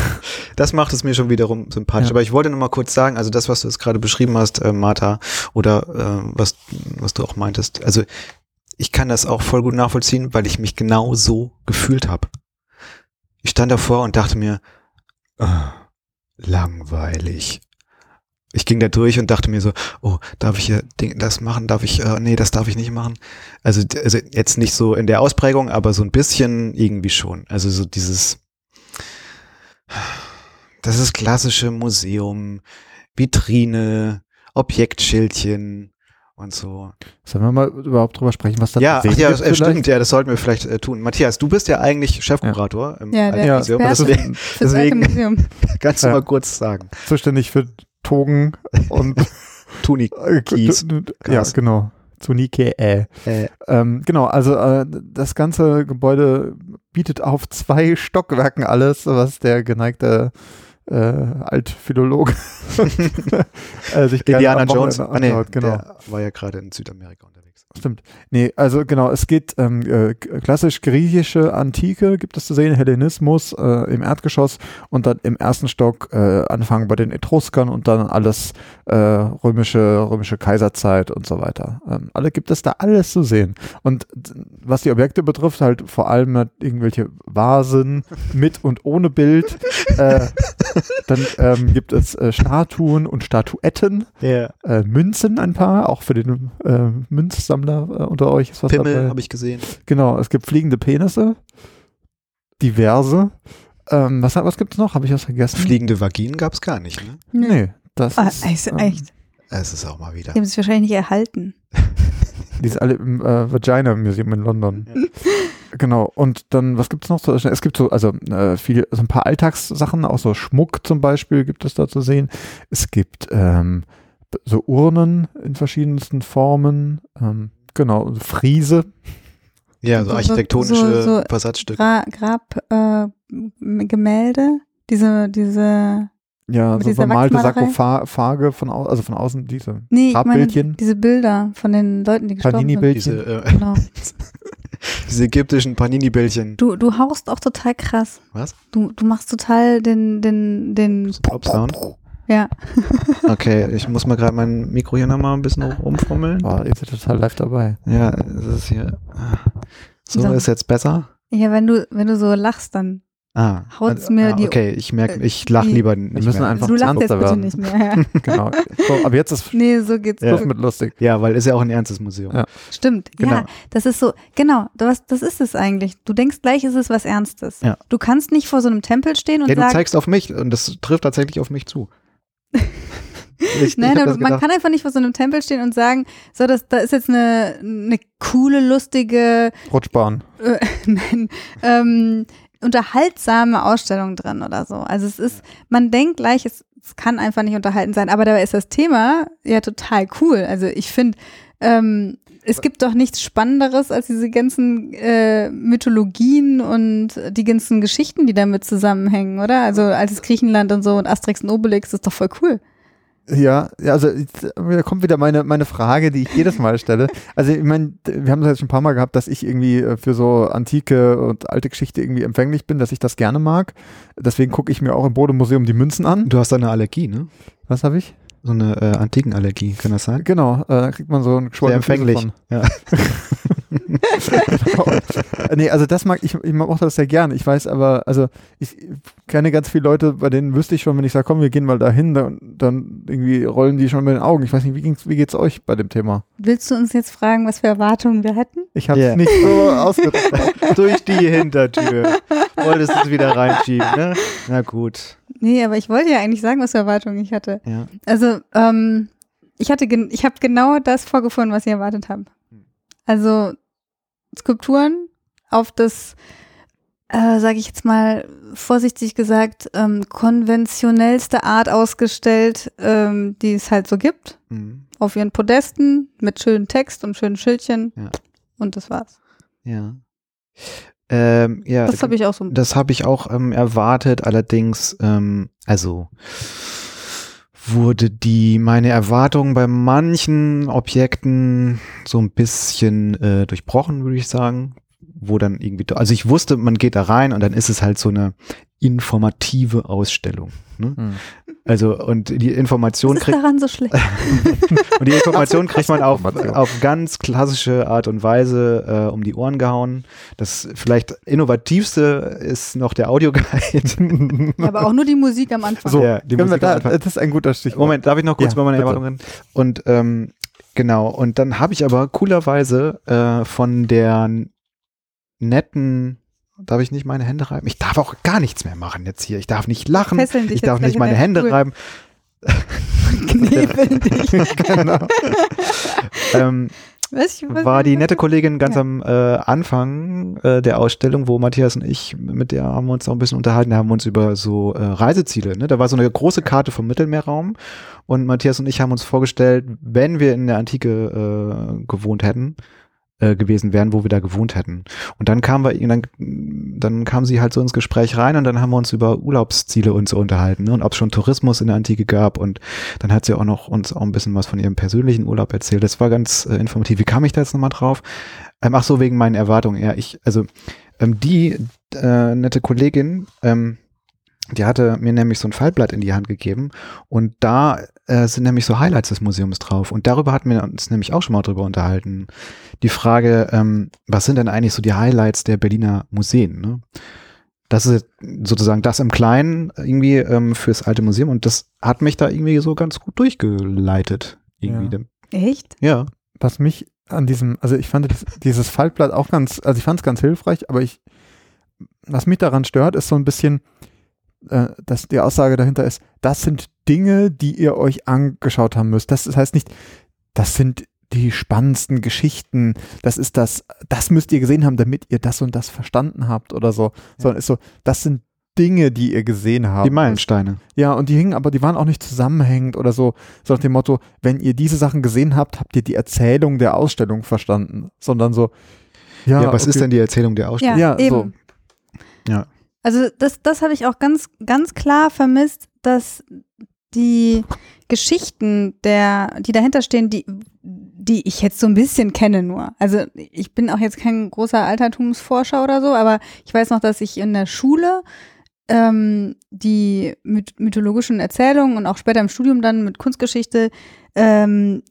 [SPEAKER 1] Das macht es mir schon wiederum sympathisch.
[SPEAKER 3] Ja.
[SPEAKER 1] Aber ich wollte noch mal kurz sagen, also das, was du jetzt gerade beschrieben hast, äh, Martha, oder äh, was, was du auch meintest, also ich kann das auch voll gut nachvollziehen, weil ich mich genau so gefühlt habe. Ich stand davor und dachte mir, ah, langweilig. Ich ging da durch und dachte mir so, oh, darf ich hier das machen? Darf ich, äh, nee, das darf ich nicht machen. Also, also jetzt nicht so in der Ausprägung, aber so ein bisschen irgendwie schon. Also so dieses, das ist klassische Museum, Vitrine, Objektschildchen und so.
[SPEAKER 3] Sollen wir mal überhaupt drüber sprechen, was da
[SPEAKER 1] ja,
[SPEAKER 3] sehen
[SPEAKER 1] ja,
[SPEAKER 3] gibt
[SPEAKER 1] äh, stimmt, ja, das sollten wir vielleicht äh, tun. Matthias, du bist ja eigentlich Chefkurator im
[SPEAKER 2] Ja, der
[SPEAKER 1] Alten Museum. Deswegen
[SPEAKER 2] Fürs
[SPEAKER 1] deswegen-
[SPEAKER 2] Museum. *laughs*
[SPEAKER 1] kannst du
[SPEAKER 3] Ja.
[SPEAKER 1] mal kurz sagen.
[SPEAKER 3] Zuständig für Togen und *laughs*
[SPEAKER 1] Tunik.
[SPEAKER 3] äh. Ja, genau. Zunike, äh.
[SPEAKER 1] Äh,
[SPEAKER 3] Ähm, genau, also äh, das ganze Gebäude bietet auf zwei Stockwerken alles, was der geneigte äh, Altphilologe *laughs* *laughs* äh, sich
[SPEAKER 1] Indiana Jones. Ah, nee,
[SPEAKER 3] genau.
[SPEAKER 1] der war ja gerade in Südamerika unterwegs.
[SPEAKER 3] Stimmt. Nee, also genau, es geht ähm, äh, klassisch griechische Antike gibt es zu sehen, Hellenismus äh, im Erdgeschoss und dann im ersten Stock äh, anfangen bei den Etruskern und dann alles äh, römische, römische Kaiserzeit und so weiter. Ähm, alle gibt es da alles zu sehen. Und was die Objekte betrifft, halt vor allem halt irgendwelche Vasen *laughs* mit und ohne Bild. äh, dann ähm, gibt es äh, Statuen und Statuetten äh, Münzen ein paar, auch für den äh, Münzsammler äh, unter euch ist was
[SPEAKER 1] Pimmel
[SPEAKER 3] dabei.
[SPEAKER 1] habe ich gesehen.
[SPEAKER 3] Genau, es gibt fliegende Penisse, diverse. Ähm, was was gibt es noch? Habe ich was vergessen?
[SPEAKER 1] Fliegende Vaginen gab es gar nicht, ne?
[SPEAKER 3] Nee, das
[SPEAKER 2] Ah,
[SPEAKER 3] ist,
[SPEAKER 2] echt,
[SPEAKER 3] ähm,
[SPEAKER 2] echt.
[SPEAKER 1] Es ist auch mal wieder.
[SPEAKER 2] Die haben sich wahrscheinlich nicht erhalten. *laughs*
[SPEAKER 3] Die ist alle im äh, Vagina Museum in London. *laughs* Genau, und dann, was gibt es noch? So, es gibt so, also äh, viel, so ein paar Alltagssachen, auch so Schmuck zum Beispiel gibt es da zu sehen. Es gibt ähm, so Urnen in verschiedensten Formen, ähm, genau, Friese,
[SPEAKER 1] Ja, so architektonische
[SPEAKER 2] so- so
[SPEAKER 1] Versatzstücke.
[SPEAKER 2] Gra Grabgemälde, diese, diese,
[SPEAKER 3] ja, so bemalte? Sarkophage von, au also von außen, diese
[SPEAKER 2] nee, ich meine,
[SPEAKER 3] Grabbildchen,
[SPEAKER 2] diese Bilder von den Leuten, die gestorben sind.
[SPEAKER 3] Panini-Bildchen.
[SPEAKER 1] Diese, äh,
[SPEAKER 2] Genau. *laughs*
[SPEAKER 1] diese ägyptischen Panini-Bällchen.
[SPEAKER 2] Du, du haust auch total krass.
[SPEAKER 1] Was?
[SPEAKER 2] Du, du machst total den, den, den,
[SPEAKER 1] Plop-Sound.
[SPEAKER 2] Ja. *laughs*
[SPEAKER 1] Okay, ich muss mal gerade mein Mikro hier nochmal ein bisschen rumfummeln.
[SPEAKER 3] Boah, ihr seid total live dabei.
[SPEAKER 1] Ja, das ist hier. So,
[SPEAKER 2] So.
[SPEAKER 1] ist jetzt besser.
[SPEAKER 2] Ja, wenn du, wenn du so lachst, dann
[SPEAKER 1] Ah,
[SPEAKER 2] Haut's mir
[SPEAKER 1] ah,
[SPEAKER 2] die-
[SPEAKER 1] okay, ich merke, ich lache
[SPEAKER 2] die-
[SPEAKER 1] lieber
[SPEAKER 3] Wir
[SPEAKER 1] nicht
[SPEAKER 3] müssen
[SPEAKER 1] mehr.
[SPEAKER 3] einfach
[SPEAKER 2] du lachst jetzt bitte nicht mehr. Ja. *laughs*
[SPEAKER 3] Genau. So, aber jetzt ist *laughs*
[SPEAKER 2] Nee, so geht's
[SPEAKER 1] Ja.
[SPEAKER 3] Mit lustig.
[SPEAKER 1] Ja, weil ist ja auch ein ernstes Museum.
[SPEAKER 3] Ja.
[SPEAKER 2] Stimmt.
[SPEAKER 1] Genau.
[SPEAKER 2] Ja, das ist so, genau, das, das ist es eigentlich. Du denkst gleich, ist es was Ernstes.
[SPEAKER 1] Ja.
[SPEAKER 2] Du kannst nicht vor so einem Tempel stehen und
[SPEAKER 1] Ja, du
[SPEAKER 2] sagen,
[SPEAKER 1] zeigst auf mich und das trifft tatsächlich auf mich zu. *laughs* ich, ich
[SPEAKER 2] Nein, man
[SPEAKER 1] gedacht,
[SPEAKER 2] kann einfach nicht vor so einem Tempel stehen und sagen, so, das, da ist jetzt eine, eine coole, lustige,
[SPEAKER 3] Rutschbahn.
[SPEAKER 2] äh, *laughs* nein, ähm, unterhaltsame Ausstellung drin oder so. Also es ist, man denkt gleich, es, es kann einfach nicht unterhalten sein, aber dabei ist das Thema ja total cool. Also ich finde, ähm, es gibt doch nichts Spannenderes als diese ganzen äh, Mythologien und die ganzen Geschichten, die damit zusammenhängen, oder? Also altes Griechenland und so und Asterix und Obelix ist doch voll cool.
[SPEAKER 3] Ja, ja, also da kommt wieder meine, meine Frage, die ich jedes Mal stelle. Also ich meine, wir haben es jetzt schon ein paar Mal gehabt, dass ich irgendwie äh, für so antike und alte Geschichte irgendwie empfänglich bin, dass ich das gerne mag. Deswegen gucke ich mir auch im Bodemuseum die Münzen an.
[SPEAKER 1] du hast da eine Allergie, ne?
[SPEAKER 3] Was habe ich?
[SPEAKER 1] So eine äh, Antikenallergie, kann das sein?
[SPEAKER 3] Genau, äh, da kriegt man so einen
[SPEAKER 1] Sehr
[SPEAKER 3] geschwollenen Fuß
[SPEAKER 1] empfänglich.
[SPEAKER 3] von.
[SPEAKER 1] Ja. *laughs*
[SPEAKER 3] Genau. *laughs* nee, also das mag ich, ich mochte das sehr gern. Ich weiß aber, also ich kenne ganz viele Leute, bei denen wüsste ich schon, wenn ich sage, komm, wir gehen mal dahin, dann, dann irgendwie rollen die schon mit den Augen. Ich weiß nicht, wie, ging's, wie geht's euch bei dem Thema?
[SPEAKER 2] Willst du uns jetzt fragen, was für Erwartungen wir hatten?
[SPEAKER 3] Ich habe es
[SPEAKER 1] Ja.
[SPEAKER 3] nicht so ausgedrückt. *laughs*
[SPEAKER 1] Durch die Hintertür. Wolltest du es wieder reinschieben, ne? Na gut.
[SPEAKER 2] Nee, aber ich wollte ja eigentlich sagen, was für Erwartungen ich hatte.
[SPEAKER 1] Ja.
[SPEAKER 2] Also, ähm, ich hatte, gen- ich habe genau das vorgefunden, was ich erwartet habe. Also Skulpturen auf das, äh, sage ich jetzt mal vorsichtig gesagt, ähm, konventionellste Art ausgestellt, ähm, die es halt so gibt.
[SPEAKER 1] Mhm.
[SPEAKER 2] Auf ihren Podesten mit schönem Text und schönen Schildchen.
[SPEAKER 1] Ja.
[SPEAKER 2] Und das war's.
[SPEAKER 1] Ja. Ähm, ja,
[SPEAKER 2] Das habe ich auch so.
[SPEAKER 1] Das habe ich auch ähm, erwartet, allerdings, ähm, also wurde die meine Erwartung bei manchen Objekten so ein bisschen äh, durchbrochen, würde ich sagen. Wo dann irgendwie, also ich wusste, man geht da rein und dann ist es halt so eine informative Ausstellung. Ne?
[SPEAKER 3] Hm.
[SPEAKER 1] Also und die
[SPEAKER 2] was
[SPEAKER 1] Information
[SPEAKER 2] ist
[SPEAKER 1] kriegt
[SPEAKER 2] daran so schlecht? *laughs*
[SPEAKER 1] und die Information *laughs* kriegt man auf,
[SPEAKER 3] Information.
[SPEAKER 1] auf ganz klassische Art und Weise äh, um die Ohren gehauen. Das vielleicht innovativste ist noch der Audioguide. *laughs*
[SPEAKER 2] ja, aber auch nur die Musik am Anfang.
[SPEAKER 3] So,
[SPEAKER 1] Ja, die Musik am
[SPEAKER 3] da,
[SPEAKER 1] Anfang.
[SPEAKER 3] das ist ein guter Stichwort.
[SPEAKER 1] Moment, darf ich noch kurz
[SPEAKER 3] Ja,
[SPEAKER 1] über meine
[SPEAKER 3] bitte.
[SPEAKER 1] Erwartungen? Und ähm, genau, und dann habe ich aber coolerweise äh, von der netten, darf ich nicht meine Hände reiben? Ich darf auch gar nichts mehr machen jetzt hier. Ich darf nicht lachen.
[SPEAKER 2] Fesseln
[SPEAKER 1] Ich darf nicht
[SPEAKER 2] in
[SPEAKER 1] meine Hände
[SPEAKER 2] Stuhl.
[SPEAKER 1] reiben. *laughs*
[SPEAKER 2] Knebeln dich. *laughs*
[SPEAKER 3] genau.
[SPEAKER 1] ähm,
[SPEAKER 2] Was, was,
[SPEAKER 1] war die nette Kollegin ganz
[SPEAKER 2] Ja.
[SPEAKER 1] am äh, Anfang äh, der Ausstellung, wo Matthias und ich, mit der haben wir uns auch ein bisschen unterhalten, da haben wir uns über so äh, Reiseziele, ne? da war so eine große Karte vom Mittelmeerraum und Matthias und ich haben uns vorgestellt, wenn wir in der Antike äh, gewohnt hätten, äh, gewesen wären, wo wir da gewohnt hätten. Und dann kam wir, dann, dann kam sie halt so ins Gespräch rein und dann haben wir uns über Urlaubsziele und so unterhalten ne? und ob es schon Tourismus in der Antike gab und dann hat sie auch noch uns auch ein bisschen was von ihrem persönlichen Urlaub erzählt. Das war ganz äh, informativ. Wie kam ich da jetzt nochmal drauf? Ähm, ach so, wegen meinen Erwartungen. Ja, ich, also ähm, die äh, nette Kollegin, ähm, die hatte mir nämlich so ein Fallblatt in die Hand gegeben und da äh, sind nämlich so Highlights des Museums drauf und darüber hatten wir uns nämlich auch schon mal drüber unterhalten. Die Frage, ähm, was sind denn eigentlich so die Highlights der Berliner Museen? Ne? Das ist sozusagen das im Kleinen irgendwie ähm, fürs alte Museum und das hat mich da irgendwie so ganz gut durchgeleitet. Irgendwie.
[SPEAKER 2] Echt?
[SPEAKER 1] Ja.
[SPEAKER 3] was mich an diesem, also ich fand das, dieses Faltblatt auch ganz, also ich fand es ganz hilfreich, aber ich, was mich daran stört, ist so ein bisschen, äh, dass die Aussage dahinter ist, das sind Dinge, die ihr euch angeschaut haben müsst. Das heißt nicht, das sind die spannendsten Geschichten, das ist das, das müsst ihr gesehen haben, damit ihr das und das verstanden habt oder so, sondern ist so, das sind Dinge, die ihr gesehen habt.
[SPEAKER 1] Die Meilensteine.
[SPEAKER 3] Ja, und die hingen, aber die waren auch nicht zusammenhängend oder so. So nach dem Motto, wenn ihr diese Sachen gesehen habt, habt ihr die Erzählung der Ausstellung verstanden. Sondern so, ja,
[SPEAKER 1] Ja, was
[SPEAKER 3] okay.
[SPEAKER 1] ist denn die Erzählung der Ausstellung?
[SPEAKER 2] Ja,
[SPEAKER 3] Ja,
[SPEAKER 2] eben.
[SPEAKER 3] so.
[SPEAKER 1] Ja.
[SPEAKER 2] Also das, das habe ich auch ganz, ganz klar vermisst, dass die Geschichten, der, die dahinter stehen, die, die ich jetzt so ein bisschen kenne nur. Also ich bin auch jetzt kein großer Altertumsforscher oder so, aber ich weiß noch, dass ich in der Schule ähm, die myth mythologischen Erzählungen und auch später im Studium dann mit Kunstgeschichte, ähm,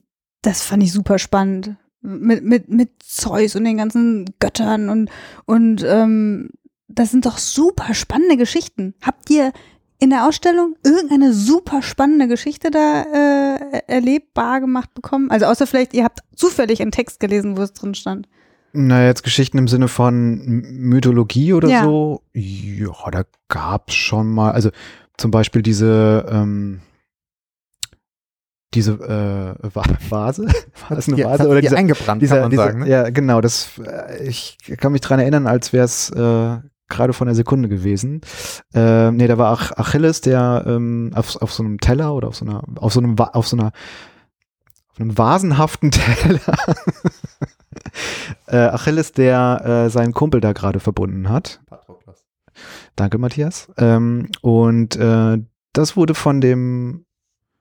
[SPEAKER 2] das fand ich super spannend. Mit, mit, mit Zeus und den ganzen Göttern und, und ähm, das sind doch super spannende Geschichten. Habt ihr in der Ausstellung irgendeine super spannende Geschichte da äh, erlebbar gemacht bekommen? Also außer vielleicht, ihr habt zufällig einen Text gelesen, wo es drin stand.
[SPEAKER 1] Naja, jetzt Geschichten im Sinne von Mythologie oder
[SPEAKER 2] Ja.
[SPEAKER 1] so. Ja, da gab's schon mal, also zum Beispiel diese, ähm, diese äh, Va- Vase. *laughs* War das eine Vase?
[SPEAKER 3] hat
[SPEAKER 1] Oder
[SPEAKER 3] die
[SPEAKER 1] dieser,
[SPEAKER 3] eingebrannt,
[SPEAKER 1] dieser,
[SPEAKER 3] kann man
[SPEAKER 1] dieser,
[SPEAKER 3] sagen. Ne?
[SPEAKER 1] Ja, genau. Das, äh, ich kann mich dran erinnern, als wäre es äh, gerade von der Sekunde gewesen. Äh, nee, da war Ach Achilles, der ähm, auf, auf so einem Teller oder auf so einer, auf so einem, auf so einer, auf einem vasenhaften *laughs* Teller. *laughs* äh, Achilles, der äh, seinen Kumpel da gerade verbunden hat. Danke, Matthias. Ähm, und äh, das wurde von dem,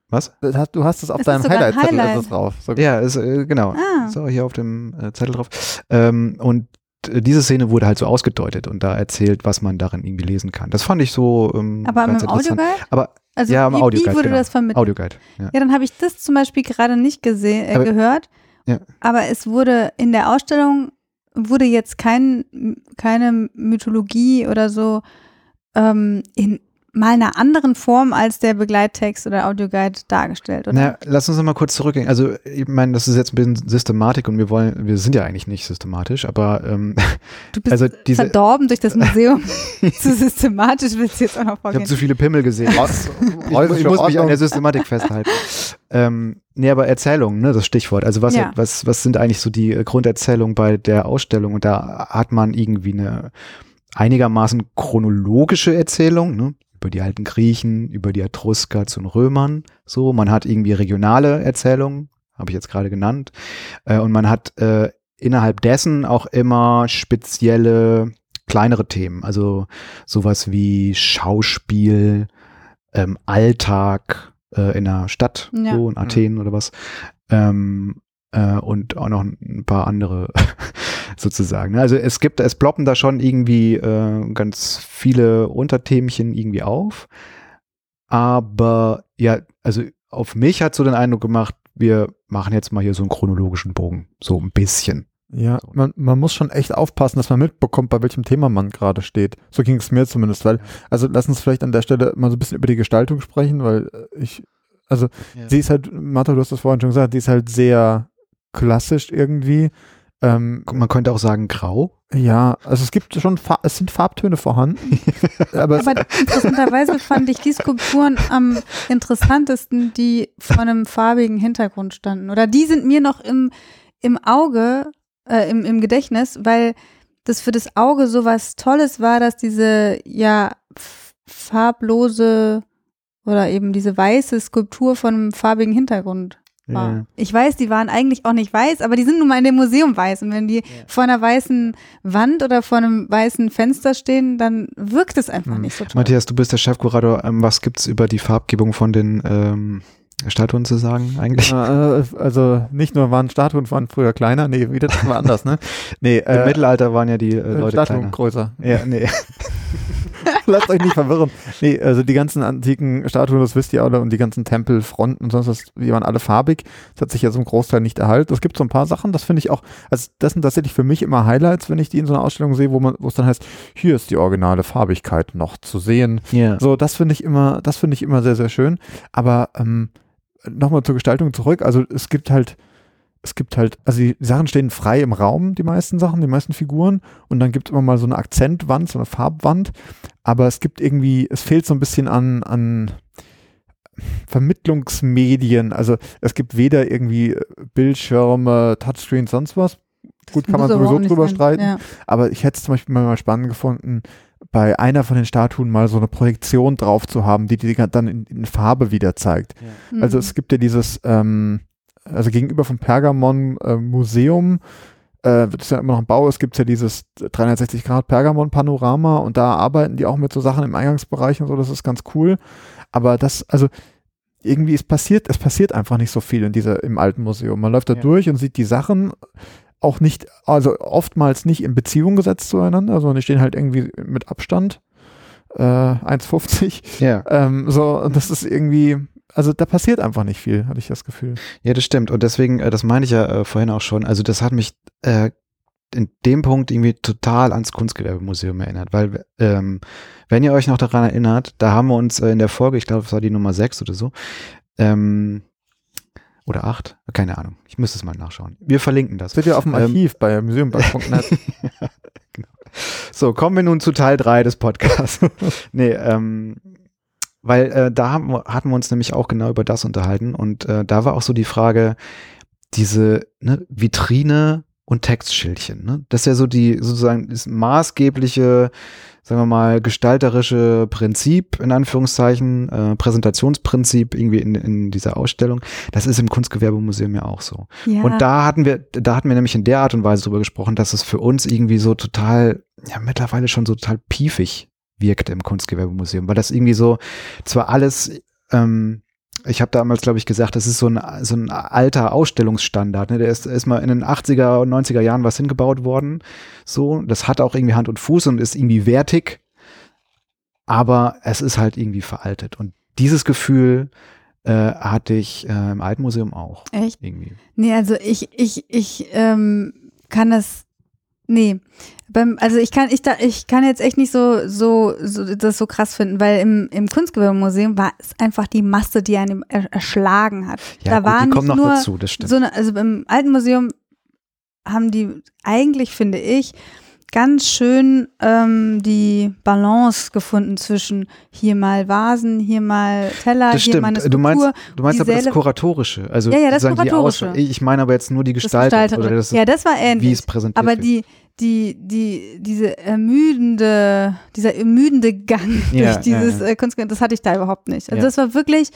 [SPEAKER 1] was?
[SPEAKER 3] Das hast- Du hast es auf
[SPEAKER 2] ist
[SPEAKER 3] deinem Highlight-Zettel
[SPEAKER 2] Highlight.
[SPEAKER 3] drauf. So,
[SPEAKER 1] Ja, ist, äh, genau.
[SPEAKER 2] Ah.
[SPEAKER 1] So, hier auf dem äh, Zettel drauf. Ähm, und diese Szene wurde halt so ausgedeutet und da erzählt, was man darin irgendwie lesen kann. Das fand ich so ähm,
[SPEAKER 2] Aber
[SPEAKER 1] ganz
[SPEAKER 2] im
[SPEAKER 1] interessant.
[SPEAKER 2] Audioguide?
[SPEAKER 1] Aber
[SPEAKER 2] Also
[SPEAKER 1] Ja, im
[SPEAKER 2] wie,
[SPEAKER 1] Audioguide,
[SPEAKER 2] wie wurde
[SPEAKER 1] genau.
[SPEAKER 2] das vermittelt?
[SPEAKER 1] Audioguide. Ja.
[SPEAKER 2] Ja, dann habe ich das zum Beispiel gerade nicht gesehen, äh,
[SPEAKER 1] Aber-
[SPEAKER 2] gehört.
[SPEAKER 1] Ja.
[SPEAKER 2] Aber es wurde in der Ausstellung wurde jetzt kein, keine Mythologie oder so ähm, in mal einer anderen Form als der Begleittext oder Audioguide dargestellt, oder?
[SPEAKER 1] Na, lass uns noch mal kurz zurückgehen. Also, ich meine, das ist jetzt ein bisschen Systematik und wir wollen, wir sind ja eigentlich nicht systematisch, aber ähm, *laughs*
[SPEAKER 2] du bist
[SPEAKER 1] also diese-
[SPEAKER 2] verdorben durch das Museum. *laughs* zu systematisch willst du jetzt auch noch
[SPEAKER 1] ich habe
[SPEAKER 2] vorgehen.
[SPEAKER 1] zu viele Pimmel gesehen. Ich, ich
[SPEAKER 3] Preußische
[SPEAKER 1] muss mich an der Systematik festhalten. ähm, nee, aber Erzählungen, ne, das Stichwort. Also was,
[SPEAKER 2] Ja.
[SPEAKER 1] was, was sind eigentlich so die äh, Grunderzählungen bei der Ausstellung? Und da hat man irgendwie eine einigermaßen chronologische Erzählung, ne? Über die alten Griechen, über die Etrusker zu den Römern. So, man hat irgendwie regionale Erzählungen, habe ich jetzt gerade genannt. Äh, und man hat äh, innerhalb dessen auch immer spezielle kleinere Themen. Also sowas wie Schauspiel, ähm, Alltag äh, in einer Stadt,
[SPEAKER 2] Ja.
[SPEAKER 1] so in Athen oder was. Ähm, äh, und auch noch ein paar andere *laughs* sozusagen. ne? Also es gibt, es ploppen da schon irgendwie äh, ganz viele Unterthemchen irgendwie auf. Aber ja, also auf mich hat so den Eindruck gemacht, wir machen jetzt mal hier so einen chronologischen Bogen. So ein bisschen.
[SPEAKER 3] Ja, man, man muss schon echt aufpassen, dass man mitbekommt, bei welchem Thema man gerade steht. So ging es mir zumindest, weil, also lass uns vielleicht an der Stelle mal so ein bisschen über die Gestaltung sprechen, weil ich, also
[SPEAKER 1] Ja.
[SPEAKER 3] sie ist halt, Martha, du hast das vorhin schon gesagt, die ist halt sehr klassisch irgendwie. Ähm,
[SPEAKER 1] Man könnte auch sagen grau.
[SPEAKER 3] ja, also es gibt schon, Fa es sind Farbtöne vorhanden, *laughs* aber,
[SPEAKER 2] Aber interessanterweise fand ich die Skulpturen am interessantesten, die vor einem farbigen Hintergrund standen. Oder die sind mir noch im, im Auge, äh, im, im Gedächtnis, weil das für das Auge so was Tolles war, dass diese ja farblose oder eben diese weiße Skulptur von einem farbigen Hintergrund war.
[SPEAKER 1] Ja.
[SPEAKER 2] Ich weiß, die waren eigentlich auch nicht weiß, aber die sind nun mal in dem Museum weiß. Und wenn die vor einer weißen Wand oder vor einem weißen Fenster stehen, dann wirkt es einfach
[SPEAKER 3] Hm.
[SPEAKER 2] nicht so toll.
[SPEAKER 1] Matthias, du bist der Chefkurator. Ähm, was gibt's über die Farbgebung von den ähm, Statuen zu sagen eigentlich?
[SPEAKER 3] äh, also nicht nur waren Statuen waren früher kleiner, nee, wieder das war anders, ne? *laughs* Nee,
[SPEAKER 1] Im Mittelalter waren ja die äh,
[SPEAKER 3] äh,
[SPEAKER 1] Leute
[SPEAKER 3] Statuen
[SPEAKER 1] kleiner.
[SPEAKER 3] größer.
[SPEAKER 1] Ja, nee. *laughs* *laughs*
[SPEAKER 3] Lasst euch nicht verwirren. Nee, also die ganzen antiken Statuen, das wisst ihr alle, und die ganzen Tempelfronten und sonst was, die waren alle farbig. Das hat sich ja zum Großteil nicht erhalten. Es gibt so ein paar Sachen, das finde ich auch, also das sind tatsächlich für mich immer Highlights, wenn ich die in so einer Ausstellung sehe, wo man, wo es dann heißt, hier ist die originale Farbigkeit noch zu sehen.
[SPEAKER 1] Ja.
[SPEAKER 3] So, das finde ich immer, das finde ich immer sehr, sehr schön. Aber ähm, nochmal zur Gestaltung zurück. Also es gibt halt, es gibt halt, also die Sachen stehen frei im Raum, die meisten Sachen, die meisten Figuren. Und dann gibt es immer mal so eine Akzentwand, so eine Farbwand. Aber es gibt irgendwie, es fehlt so ein bisschen an, an Vermittlungsmedien. Also es gibt weder irgendwie Bildschirme, Touchscreens, sonst was. Gut, kann man sowieso drüber
[SPEAKER 2] sein.
[SPEAKER 3] streiten.
[SPEAKER 2] Ja.
[SPEAKER 3] Aber ich hätte es zum Beispiel mal, mal spannend gefunden, bei einer von den Statuen mal so eine Projektion drauf zu haben, die die dann in, in Farbe wieder zeigt. Also
[SPEAKER 2] Mhm.
[SPEAKER 3] es gibt ja dieses, ähm, also gegenüber vom Pergamon äh, Museum, äh, das ist ja immer noch ein Bau, es gibt ja dieses 360 Grad Pergamon Panorama und da arbeiten die auch mit so Sachen im Eingangsbereich und so, das ist ganz cool. Aber das, also irgendwie es passiert, es passiert einfach nicht so viel in dieser, im alten Museum. Man läuft da
[SPEAKER 1] Ja.
[SPEAKER 3] durch und sieht die Sachen auch nicht, also oftmals nicht in Beziehung gesetzt zueinander, sondern die stehen halt irgendwie mit Abstand. Äh, 1,50.
[SPEAKER 1] ja.
[SPEAKER 3] Ähm, so, und das ist irgendwie, also da passiert einfach nicht viel, hatte ich das Gefühl.
[SPEAKER 1] Ja, das stimmt. Und deswegen, äh, das meine ich ja äh, vorhin auch schon, also das hat mich äh, in dem Punkt irgendwie total ans Kunstgewerbemuseum erinnert, weil ähm, wenn ihr euch noch daran erinnert, da haben wir uns äh, in der Folge, ich glaube, es war die Nummer 6 oder so, ähm, oder 8, keine Ahnung, ich müsste es mal nachschauen. Wir verlinken das.
[SPEAKER 3] Seht ihr auf dem
[SPEAKER 1] Ähm,
[SPEAKER 3] Archiv bei museumbank.net. *laughs*
[SPEAKER 1] genau. So, kommen wir nun zu Teil 3 des Podcasts. *laughs* nee, ähm, weil äh, da haben hatten wir uns nämlich auch genau über das unterhalten und äh, da war auch so die Frage, diese ne, Vitrine und Textschildchen. Ne? Das ist ja so die sozusagen das maßgebliche, sagen wir mal, gestalterische Prinzip, in Anführungszeichen, äh, Präsentationsprinzip irgendwie in, in dieser Ausstellung. Das ist im Kunstgewerbemuseum ja auch so.
[SPEAKER 2] Ja.
[SPEAKER 1] Und da hatten wir, da hatten wir nämlich in der Art und Weise drüber gesprochen, dass es für uns irgendwie so total, ja, mittlerweile schon so total piefig wirkte im Kunstgewerbemuseum, weil das irgendwie so zwar alles, ähm, ich habe damals, glaube ich, gesagt, das ist so ein, so ein alter Ausstellungsstandard. Ne? Der ist, ist mal in den 80er und 90er Jahren was hingebaut worden. So, das hat auch irgendwie Hand und Fuß und ist irgendwie wertig, aber es ist halt irgendwie veraltet. Und dieses Gefühl äh, hatte ich äh, im Alten auch.
[SPEAKER 2] Echt?
[SPEAKER 1] Irgendwie.
[SPEAKER 2] Nee, also ich, ich, ich ähm, kann das. Nee. Beim, also ich kann, ich da, ich kann jetzt echt nicht so, so, so das so krass finden, weil im, im Kunstgewerbemuseum war es einfach die Masse, die einen er, erschlagen hat.
[SPEAKER 1] Ja,
[SPEAKER 2] da
[SPEAKER 1] gut,
[SPEAKER 2] waren
[SPEAKER 1] die kommen noch
[SPEAKER 2] nur
[SPEAKER 1] dazu, das stimmt.
[SPEAKER 2] so eine, also im alten Museum haben die eigentlich, finde ich, ganz schön ähm, die Balance gefunden zwischen hier mal Vasen, hier mal Teller,
[SPEAKER 1] das
[SPEAKER 2] hier mal eine
[SPEAKER 1] stimmt.
[SPEAKER 2] Skulptur.
[SPEAKER 1] Du meinst, du meinst aber das Kuratorische. Also
[SPEAKER 2] Ja, ja, das Kuratorische.
[SPEAKER 1] Ich meine aber jetzt nur die
[SPEAKER 2] das
[SPEAKER 1] Gestaltung.
[SPEAKER 2] Gestalterische.
[SPEAKER 1] Oder das,
[SPEAKER 2] ja, das war
[SPEAKER 1] wie
[SPEAKER 2] ähnlich.
[SPEAKER 1] es präsentiert
[SPEAKER 2] Aber
[SPEAKER 1] wird.
[SPEAKER 2] die, die, die, diese ermüdende, dieser ermüdende Gang
[SPEAKER 1] Ja,
[SPEAKER 2] durch dieses
[SPEAKER 1] ja,
[SPEAKER 2] äh, Kunstgewerbe, das hatte ich da überhaupt nicht. Also
[SPEAKER 1] Ja.
[SPEAKER 2] das war wirklich,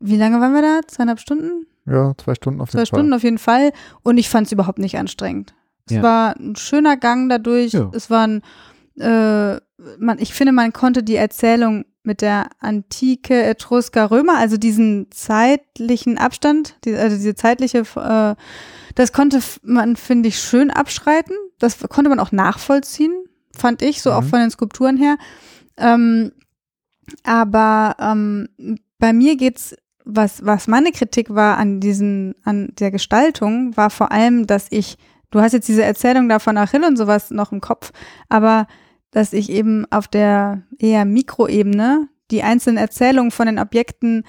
[SPEAKER 2] wie lange waren wir da? Zweieinhalb Stunden?
[SPEAKER 3] ja, zwei Stunden auf jeden
[SPEAKER 2] Zwei
[SPEAKER 3] Fall.
[SPEAKER 2] Stunden auf jeden Fall. Und ich fand es überhaupt nicht anstrengend. Es
[SPEAKER 1] Ja.
[SPEAKER 2] war ein schöner Gang dadurch.
[SPEAKER 1] Ja.
[SPEAKER 2] Es war ein, äh, man, ich finde, man konnte die Erzählung mit der Antike, Etrusker, Römer, also diesen zeitlichen Abstand, die, also diese zeitliche, äh, das konnte man, finde ich, schön abschreiten. Das konnte man auch nachvollziehen, fand ich, so auch
[SPEAKER 3] Mhm.
[SPEAKER 2] von den Skulpturen her. Ähm, aber ähm, bei mir geht's, was, was meine Kritik war an diesen, an der Gestaltung, war vor allem, dass ich, du hast jetzt diese Erzählung da von Achill und sowas noch im Kopf, aber dass ich eben auf der eher Mikroebene die einzelnen Erzählungen von den Objekten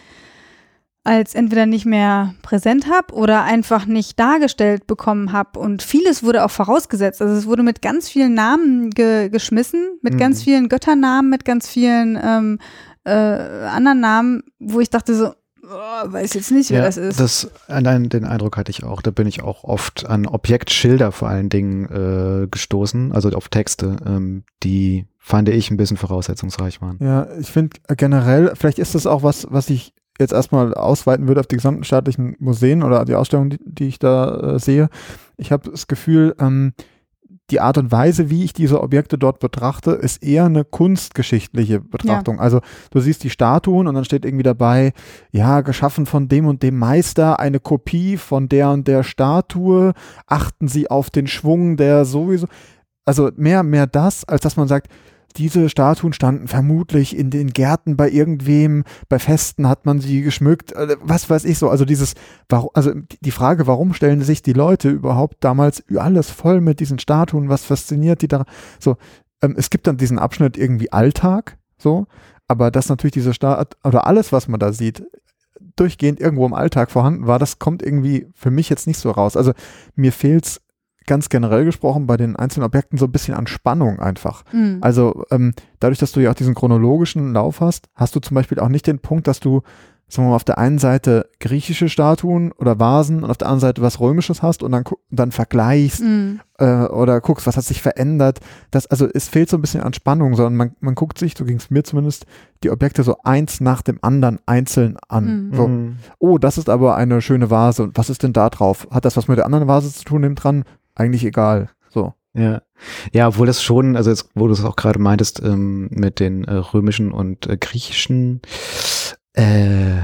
[SPEAKER 2] als entweder nicht mehr präsent habe oder einfach nicht dargestellt bekommen habe. Und vieles wurde auch vorausgesetzt. Also es wurde mit ganz vielen Namen ge geschmissen, mit
[SPEAKER 1] Mhm.
[SPEAKER 2] ganz vielen Götternamen, mit ganz vielen ähm, äh, anderen Namen, wo ich dachte so, oh, weiß jetzt nicht, wer
[SPEAKER 1] ja,
[SPEAKER 2] das ist.
[SPEAKER 1] Das, allein den Eindruck hatte ich auch. Da bin ich auch oft an Objektschilder vor allen Dingen äh, gestoßen, also auf Texte, ähm, die fand ich ein bisschen voraussetzungsreich waren.
[SPEAKER 3] Ja, ich finde generell, vielleicht ist das auch was, was ich jetzt erstmal ausweiten würde auf die gesamten staatlichen Museen oder die Ausstellungen, die, die ich da äh, sehe. Ich habe das Gefühl, ähm, die Art und Weise, wie ich diese Objekte dort betrachte, ist eher eine kunstgeschichtliche Betrachtung. Also du siehst die Statuen und dann steht irgendwie dabei, ja, geschaffen von dem und dem Meister, eine Kopie von der und der Statue, achten Sie auf den Schwung, der sowieso, also mehr, mehr das, als dass man sagt, diese Statuen standen vermutlich in den Gärten bei irgendwem, bei Festen hat man sie geschmückt, äh, was weiß ich so. Also dieses, also die Frage, warum stellen sich die Leute überhaupt damals alles voll mit diesen Statuen, was fasziniert die da? So, ähm, es gibt dann diesen Abschnitt irgendwie Alltag, so, aber dass natürlich diese Stadt oder alles, was man da sieht, durchgehend irgendwo im Alltag vorhanden war, das kommt irgendwie für mich jetzt nicht so raus. Also mir fehlt's ganz generell gesprochen bei den einzelnen Objekten so ein bisschen an Spannung einfach.
[SPEAKER 2] Mhm.
[SPEAKER 3] Also ähm, dadurch, dass du ja auch diesen chronologischen Lauf hast, hast du zum Beispiel auch nicht den Punkt, dass du, sagen wir mal, auf der einen Seite griechische Statuen oder Vasen und auf der anderen Seite was Römisches hast und dann, dann vergleichst
[SPEAKER 2] Mhm.
[SPEAKER 3] äh, oder guckst, was hat sich verändert. Das, also es fehlt so ein bisschen an Spannung, sondern man, man guckt sich, so ging es mir zumindest, die Objekte so eins nach dem anderen einzeln an.
[SPEAKER 2] Mhm.
[SPEAKER 3] So,
[SPEAKER 1] Mhm.
[SPEAKER 3] oh, das ist aber eine schöne Vase und was ist denn da drauf? Hat das was mit der anderen Vase zu tun, neben dran? Eigentlich egal. So.
[SPEAKER 1] Ja. ja, obwohl das schon, also jetzt, wo du es auch gerade meintest, ähm, mit den äh, römischen und äh, griechischen äh,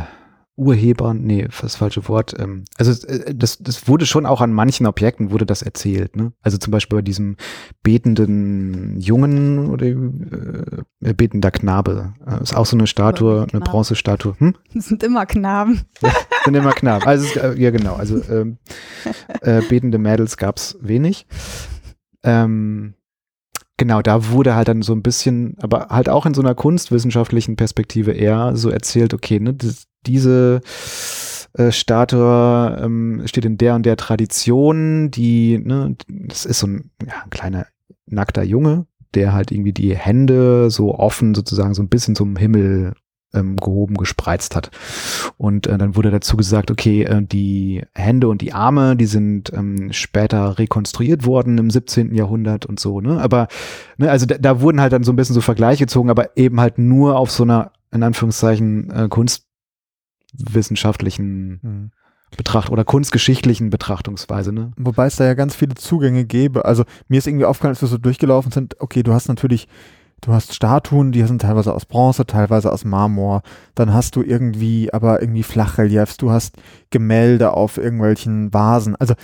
[SPEAKER 1] Urhebern, nee, das falsche Wort. Ähm, also äh, das, das wurde schon auch an manchen Objekten wurde das erzählt. Ne? Also zum Beispiel bei diesem betenden Jungen oder äh, betender Knabe. Äh, ist auch so eine Statue, eine. Bronzestatue. Hm?
[SPEAKER 2] Das *laughs* sind immer Knaben.
[SPEAKER 1] Sind immer knapp. Also es, äh, ja genau, also ähm, äh, betende Mädels gab's wenig. ähm, genau, da wurde halt dann so ein bisschen, aber halt auch in so einer kunstwissenschaftlichen Perspektive eher so erzählt, okay, ne, diese äh, Statue ähm, steht in der und der Tradition, die, ne, das ist so ein, ja, ein kleiner nackter Junge, der halt irgendwie die Hände so offen sozusagen so ein bisschen zum Himmel ähm, gehoben, gespreizt hat. Und äh, dann wurde dazu gesagt, okay, äh, die Hände und die Arme, die sind ähm, später rekonstruiert worden im 17. Jahrhundert und so, ne? Aber, ne, also da, da wurden halt dann so ein bisschen so Vergleiche gezogen, aber eben halt nur auf so einer, in Anführungszeichen, äh, kunstwissenschaftlichen
[SPEAKER 3] Hm.
[SPEAKER 1] Betracht oder kunstgeschichtlichen Betrachtungsweise, ne?
[SPEAKER 3] Wobei es da ja ganz viele Zugänge gäbe. Also mir ist irgendwie aufgefallen, als wir so durchgelaufen sind, okay, du hast natürlich, du hast Statuen, die sind teilweise aus Bronze, teilweise aus Marmor. Dann hast du irgendwie, aber irgendwie Flachreliefs, du hast Gemälde auf irgendwelchen Vasen. Also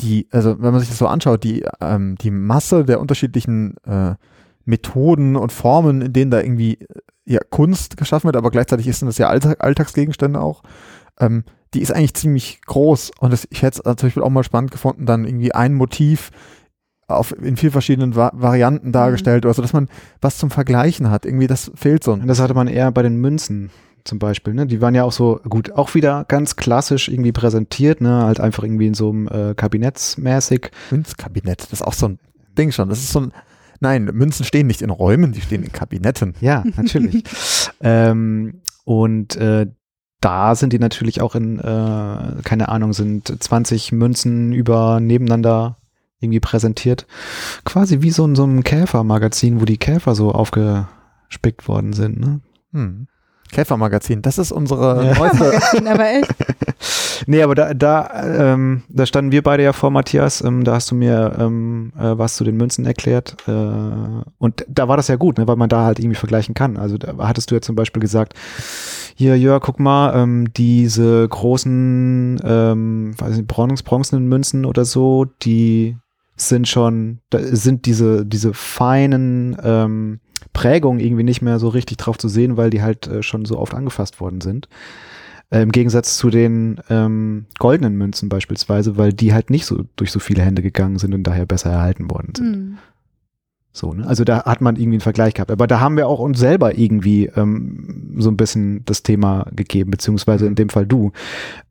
[SPEAKER 3] die, also wenn man sich das so anschaut, die, ähm, die Masse der unterschiedlichen äh, Methoden und Formen, in denen da irgendwie äh, ja, Kunst geschaffen wird, aber gleichzeitig sind das ja Alltag, Alltagsgegenstände auch, ähm, die ist eigentlich ziemlich groß und das, ich hätte es zum Beispiel auch mal spannend gefunden, dann irgendwie ein Motiv auf, in vier verschiedenen Va Varianten dargestellt oder so, dass man was zum Vergleichen hat. Irgendwie, das fehlt so.
[SPEAKER 1] Und das hatte man eher bei den Münzen zum Beispiel, ne? Die waren ja auch so, gut, auch wieder ganz klassisch irgendwie präsentiert, ne? Halt einfach irgendwie in so einem äh, Kabinettsmäßig.
[SPEAKER 3] Münzkabinett, das ist auch so ein Ding schon. Das ist so ein, nein, Münzen stehen nicht in Räumen, die stehen in Kabinetten.
[SPEAKER 1] Ja, natürlich. *laughs* ähm, und äh, da sind die natürlich auch in, äh, keine Ahnung, sind 20 Münzen über nebeneinander irgendwie präsentiert. Quasi wie so in so einem Käfermagazin, wo die Käfer so aufgespickt worden sind. Ne?
[SPEAKER 3] Hm. Käfermagazin, das ist unsere
[SPEAKER 1] Ja.
[SPEAKER 3] neueste.
[SPEAKER 2] Aber echt. *laughs*
[SPEAKER 1] Nee, aber da, da, ähm, da standen wir beide ja vor, Matthias. Ähm, da hast du mir ähm, äh, was zu den Münzen erklärt. Äh, und da war das ja gut, ne, weil man da halt irgendwie vergleichen kann. Also da hattest du ja zum Beispiel gesagt, hier, Jörg, guck mal, ähm, diese großen, ähm, weiß nicht, bronz, bronzenen Münzen oder so, die sind schon, da sind diese, diese feinen ähm, Prägungen irgendwie nicht mehr so richtig drauf zu sehen, weil die halt äh, schon so oft angefasst worden sind. Äh, Im Gegensatz zu den ähm, goldenen Münzen beispielsweise, weil die halt nicht so durch so viele Hände gegangen sind und daher besser erhalten worden sind.
[SPEAKER 2] Hm.
[SPEAKER 1] So, ne? Also da hat man irgendwie einen Vergleich gehabt. Aber da haben wir auch uns selber irgendwie ähm, so ein bisschen das Thema gegeben, beziehungsweise in dem Fall du.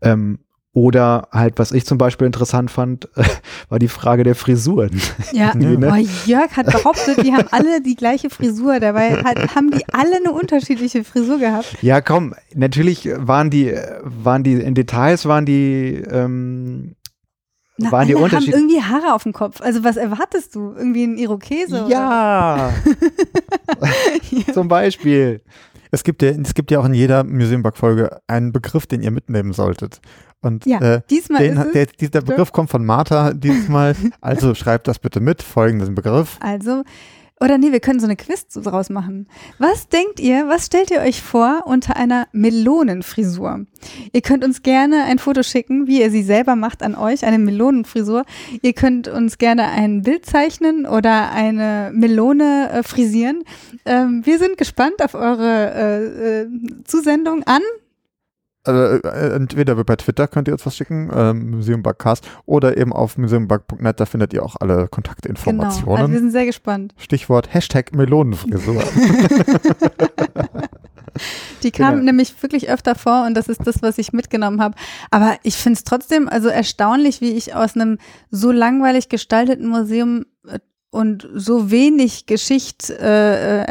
[SPEAKER 1] Ähm, oder halt, was ich zum Beispiel interessant fand, *laughs* war die Frage der Frisuren.
[SPEAKER 2] Ja, *laughs*
[SPEAKER 1] Nee, ne?
[SPEAKER 2] oh, Jörg hat behauptet, die haben alle die gleiche Frisur. Dabei hat, haben die alle eine unterschiedliche Frisur gehabt.
[SPEAKER 1] Ja, komm, natürlich waren die, waren die, in Details waren die, ähm,
[SPEAKER 2] Na,
[SPEAKER 1] waren die
[SPEAKER 2] alle haben
[SPEAKER 1] Unterschiede.
[SPEAKER 2] irgendwie Haare auf dem Kopf. Also was erwartest du? Irgendwie ein Irokese?
[SPEAKER 1] Ja,
[SPEAKER 2] Oder? *laughs*
[SPEAKER 1] zum Beispiel.
[SPEAKER 3] Es gibt ja, es gibt ja auch in jeder Museum-Folge einen Begriff, den ihr mitnehmen solltet. Und
[SPEAKER 2] Ja,
[SPEAKER 3] äh,
[SPEAKER 2] diesmal
[SPEAKER 3] den,
[SPEAKER 2] ist
[SPEAKER 3] der, dieser Begriff kommt von Martha dieses Mal. *laughs* Also schreibt das bitte mit, folgenden Begriff.
[SPEAKER 2] Also, oder nee, wir können so eine Quiz draus machen. Was denkt ihr, was stellt ihr euch vor unter einer Melonenfrisur? Ihr könnt uns gerne ein Foto schicken, wie ihr sie selber macht an euch, eine Melonenfrisur. Ihr könnt uns gerne ein Bild zeichnen oder eine Melone äh, frisieren. Ähm, wir sind gespannt auf eure äh, äh, Zusendung an.
[SPEAKER 3] Also, äh, entweder bei Twitter könnt ihr uns was schicken, ähm, Museumbugcast, oder eben auf museumbug.net, da findet ihr auch alle
[SPEAKER 2] Genau. Also
[SPEAKER 3] Kontaktinformationen.
[SPEAKER 2] wir sind sehr gespannt.
[SPEAKER 3] Stichwort Hashtag Melonenfrisur. *laughs*
[SPEAKER 2] Die kamen
[SPEAKER 1] Genau.
[SPEAKER 2] nämlich wirklich öfter vor und das ist das, was ich mitgenommen habe. Aber ich finde es trotzdem also erstaunlich, wie ich aus einem so langweilig gestalteten Museum äh, und so wenig Geschicht, äh, äh,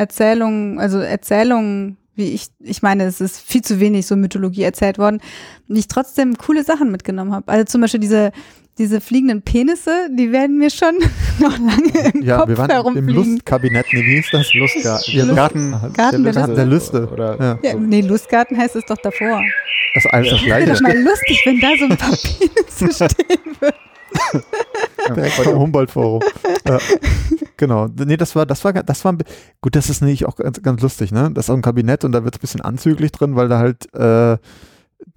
[SPEAKER 2] also Erzählungen, wie ich, ich meine, es ist viel zu wenig so Mythologie erzählt worden, und ich trotzdem coole Sachen mitgenommen habe. Also zum Beispiel diese, diese fliegenden Penisse, die werden mir schon *laughs* noch lange im
[SPEAKER 3] ja,
[SPEAKER 2] Kopf
[SPEAKER 3] wir waren im. Lustkabinett, nee, wie hieß das?
[SPEAKER 1] Lustgarten.
[SPEAKER 3] Ja, Lust-
[SPEAKER 1] Garten,
[SPEAKER 2] Garten der
[SPEAKER 3] Lüste. Der Lüste.
[SPEAKER 1] Oder
[SPEAKER 3] Ja.
[SPEAKER 2] Ja, nee, Lustgarten heißt es doch davor.
[SPEAKER 3] Das ist alles das
[SPEAKER 2] Wäre
[SPEAKER 3] Gleiche.
[SPEAKER 2] doch mal lustig, wenn da so ein paar Penisse *laughs* stehen würden.
[SPEAKER 3] Direkt vom Humboldt-Forum. ja. Genau. Nee, das war, das war, das war, gut, das ist nicht auch ganz, ganz lustig, ne? Das ist auch ein Kabinett und da wird es ein bisschen anzüglich drin, weil da halt, äh,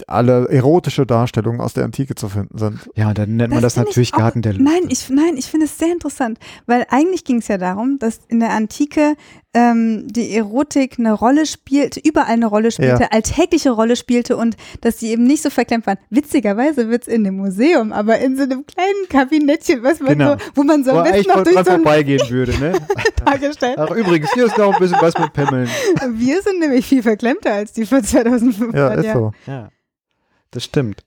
[SPEAKER 3] alle erotische Darstellungen aus der Antike zu finden sind.
[SPEAKER 1] Ja, dann nennt man das,
[SPEAKER 2] finde ich
[SPEAKER 1] natürlich
[SPEAKER 2] auch-
[SPEAKER 1] Garten der Lüste.
[SPEAKER 2] Nein, ich, nein, ich finde es sehr interessant, weil eigentlich ging es ja darum, dass in der Antike ähm, die Erotik eine Rolle spielte, überall eine Rolle spielte,
[SPEAKER 3] Ja.
[SPEAKER 2] alltägliche Rolle spielte und dass sie eben nicht so verklemmt waren. Witzigerweise wird es in dem Museum, aber in so einem kleinen Kabinettchen, was man
[SPEAKER 1] Genau.
[SPEAKER 2] so, wo man so am besten
[SPEAKER 1] eigentlich
[SPEAKER 2] noch durch so ein
[SPEAKER 1] vorbeigehen würde, ne? *laughs*
[SPEAKER 2] Tag gestellt.
[SPEAKER 1] Ach, übrigens, hier ist noch ein bisschen was mit Pimmeln.
[SPEAKER 2] Wir sind nämlich viel verklemmter als die vor 2500
[SPEAKER 3] Ja, ist
[SPEAKER 2] Jahren.
[SPEAKER 3] so.
[SPEAKER 1] Ja, das stimmt.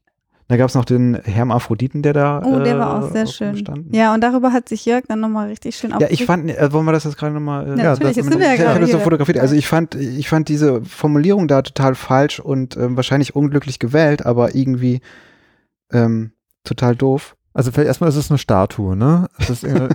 [SPEAKER 1] Da gab es noch den Hermaphroditen, der da.
[SPEAKER 2] Oh, der war
[SPEAKER 1] äh,
[SPEAKER 2] auch sehr
[SPEAKER 1] auf-
[SPEAKER 2] schön.
[SPEAKER 1] gestanden.
[SPEAKER 2] Ja, und darüber hat sich Jörg dann nochmal richtig schön
[SPEAKER 1] Ja, ich fand, äh, wollen wir das jetzt gerade nochmal. Äh,
[SPEAKER 2] Ja, natürlich,
[SPEAKER 3] das-
[SPEAKER 2] jetzt sind wir ja gerade
[SPEAKER 1] so fotografiert. Also ich fand, ich fand diese Formulierung da total falsch und ähm, wahrscheinlich unglücklich gewählt, aber irgendwie ähm, total doof.
[SPEAKER 3] Also vielleicht erstmal ist es eine Statue, ne? Es ist irgendwie-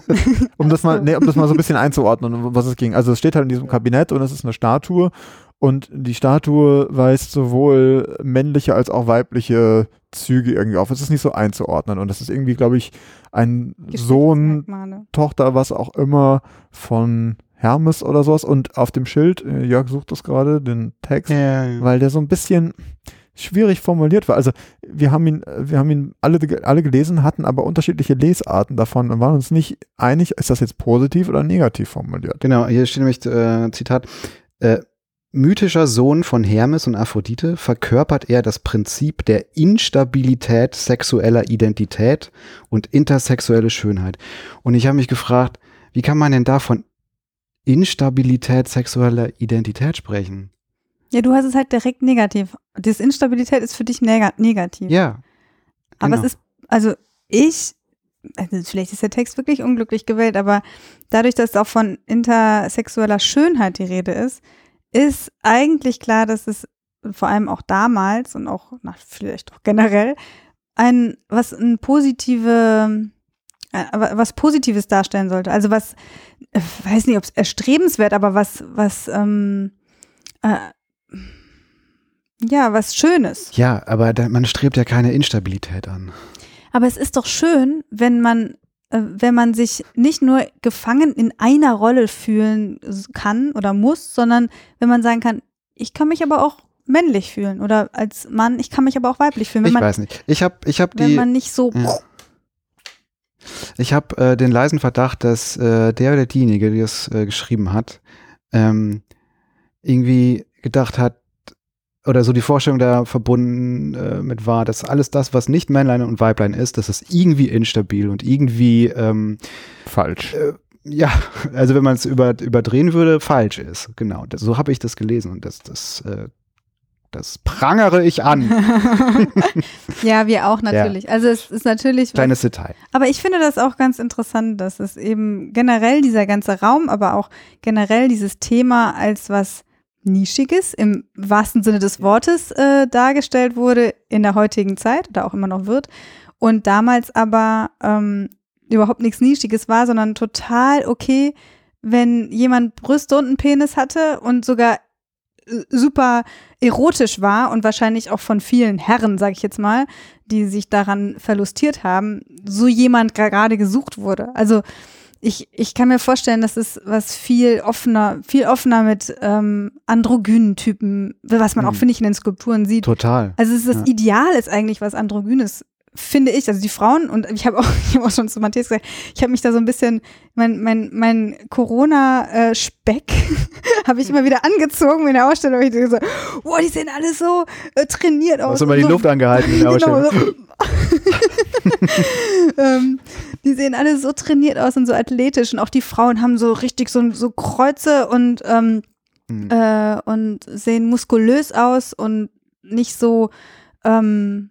[SPEAKER 3] *laughs* um das mal, nee, um das mal so ein bisschen einzuordnen, um was es ging. Also es steht halt in diesem Kabinett und es ist eine Statue und die Statue weist sowohl männliche als auch weibliche Züge irgendwie auf. Es ist nicht so einzuordnen und das ist irgendwie, glaube ich, ein Sohn. Tochter, was auch immer von Hermes oder sowas und auf dem Schild, äh, Jörg sucht das gerade, den Text,
[SPEAKER 1] Ja,
[SPEAKER 3] weil der so ein bisschen schwierig formuliert war. Also wir haben ihn, wir haben ihn alle, alle gelesen, hatten aber unterschiedliche Lesarten davon und waren uns nicht einig, ist das jetzt positiv oder negativ formuliert.
[SPEAKER 1] Genau, hier steht nämlich äh, Zitat. Äh, mythischer Sohn von Hermes und Aphrodite verkörpert er das Prinzip der Instabilität sexueller Identität und intersexuelle Schönheit. Und ich habe mich gefragt, wie kann man denn da von Instabilität sexueller Identität sprechen?
[SPEAKER 2] Ja, du hast es halt direkt negativ. Das Instabilität ist für dich neg negativ.
[SPEAKER 1] Ja.
[SPEAKER 2] aber
[SPEAKER 1] genau.
[SPEAKER 2] es ist, also ich, also vielleicht ist der Text wirklich unglücklich gewählt, aber dadurch, dass auch von intersexueller Schönheit die Rede ist, ist eigentlich klar, dass es vor allem auch damals und auch na, vielleicht auch generell ein was ein positive äh, was Positives darstellen sollte. Also was, äh, weiß nicht, ob es erstrebenswert, aber was was ähm, äh, ja was Schönes.
[SPEAKER 1] Ja, aber da, man strebt ja keine Instabilität an.
[SPEAKER 2] Aber es ist doch schön, wenn man, äh, wenn man sich nicht nur gefangen in einer Rolle fühlen kann oder muss, sondern wenn man sagen kann, ich kann mich aber auch männlich fühlen oder als Mann, ich kann mich aber auch weiblich fühlen. Wenn
[SPEAKER 1] ich
[SPEAKER 2] man,
[SPEAKER 1] weiß nicht. Ich habe ich hab
[SPEAKER 2] wenn
[SPEAKER 1] die,
[SPEAKER 2] man nicht so,
[SPEAKER 1] Ja. ich habe äh, den leisen Verdacht, dass äh, der oder diejenige, die das äh, geschrieben hat, ähm, irgendwie gedacht hat, oder so die Vorstellung da verbunden äh, mit war, dass alles das, was nicht Männlein und Weiblein ist, das ist irgendwie instabil und irgendwie, ähm,
[SPEAKER 3] Falsch.
[SPEAKER 1] äh, ja, also wenn man es über, überdrehen würde, falsch ist. Genau, das, so habe ich das gelesen und das, das, äh, das prangere ich an. *laughs*
[SPEAKER 2] ja, wir auch natürlich. Also es ist natürlich, was,
[SPEAKER 1] Kleines Detail.
[SPEAKER 2] aber ich finde das auch ganz interessant, dass es eben generell dieser ganze Raum, aber auch generell dieses Thema als was Nischiges im wahrsten Sinne des Wortes äh, dargestellt wurde in der heutigen Zeit oder auch immer noch wird und damals aber ähm, überhaupt nichts Nischiges war, sondern total okay, wenn jemand Brüste und einen Penis hatte und sogar äh, super erotisch war und wahrscheinlich auch von vielen Herren, sage ich jetzt mal, die sich daran verlustiert haben, so jemand gerade gesucht wurde. Also ich, ich kann mir vorstellen, dass es was viel offener, viel offener mit ähm, androgynen Typen, was man auch,
[SPEAKER 1] Mhm.
[SPEAKER 2] finde ich, in den Skulpturen sieht.
[SPEAKER 1] Total.
[SPEAKER 2] Also es ist das
[SPEAKER 1] Ja.
[SPEAKER 2] Ideal ist eigentlich was Androgynes, finde ich. Also die Frauen, und ich habe auch, *laughs* ich hab auch schon zu Matthias gesagt, ich habe mich da so ein bisschen, mein, mein, mein Corona-Speck *laughs* habe ich immer wieder angezogen in der Ausstellung. Ich dachte so, wow, die sehen alle so äh, trainiert
[SPEAKER 1] Du
[SPEAKER 2] aus.
[SPEAKER 1] hast immer
[SPEAKER 2] und
[SPEAKER 1] die
[SPEAKER 2] so,
[SPEAKER 1] Luft angehalten in der *laughs*
[SPEAKER 2] Genau,
[SPEAKER 1] Ausstellung.
[SPEAKER 2] so. ähm, die sehen alle so trainiert aus und so athletisch und auch die Frauen haben so richtig so, so Kreuze und ähm,
[SPEAKER 1] Mhm.
[SPEAKER 2] äh, und sehen muskulös aus und nicht so ähm,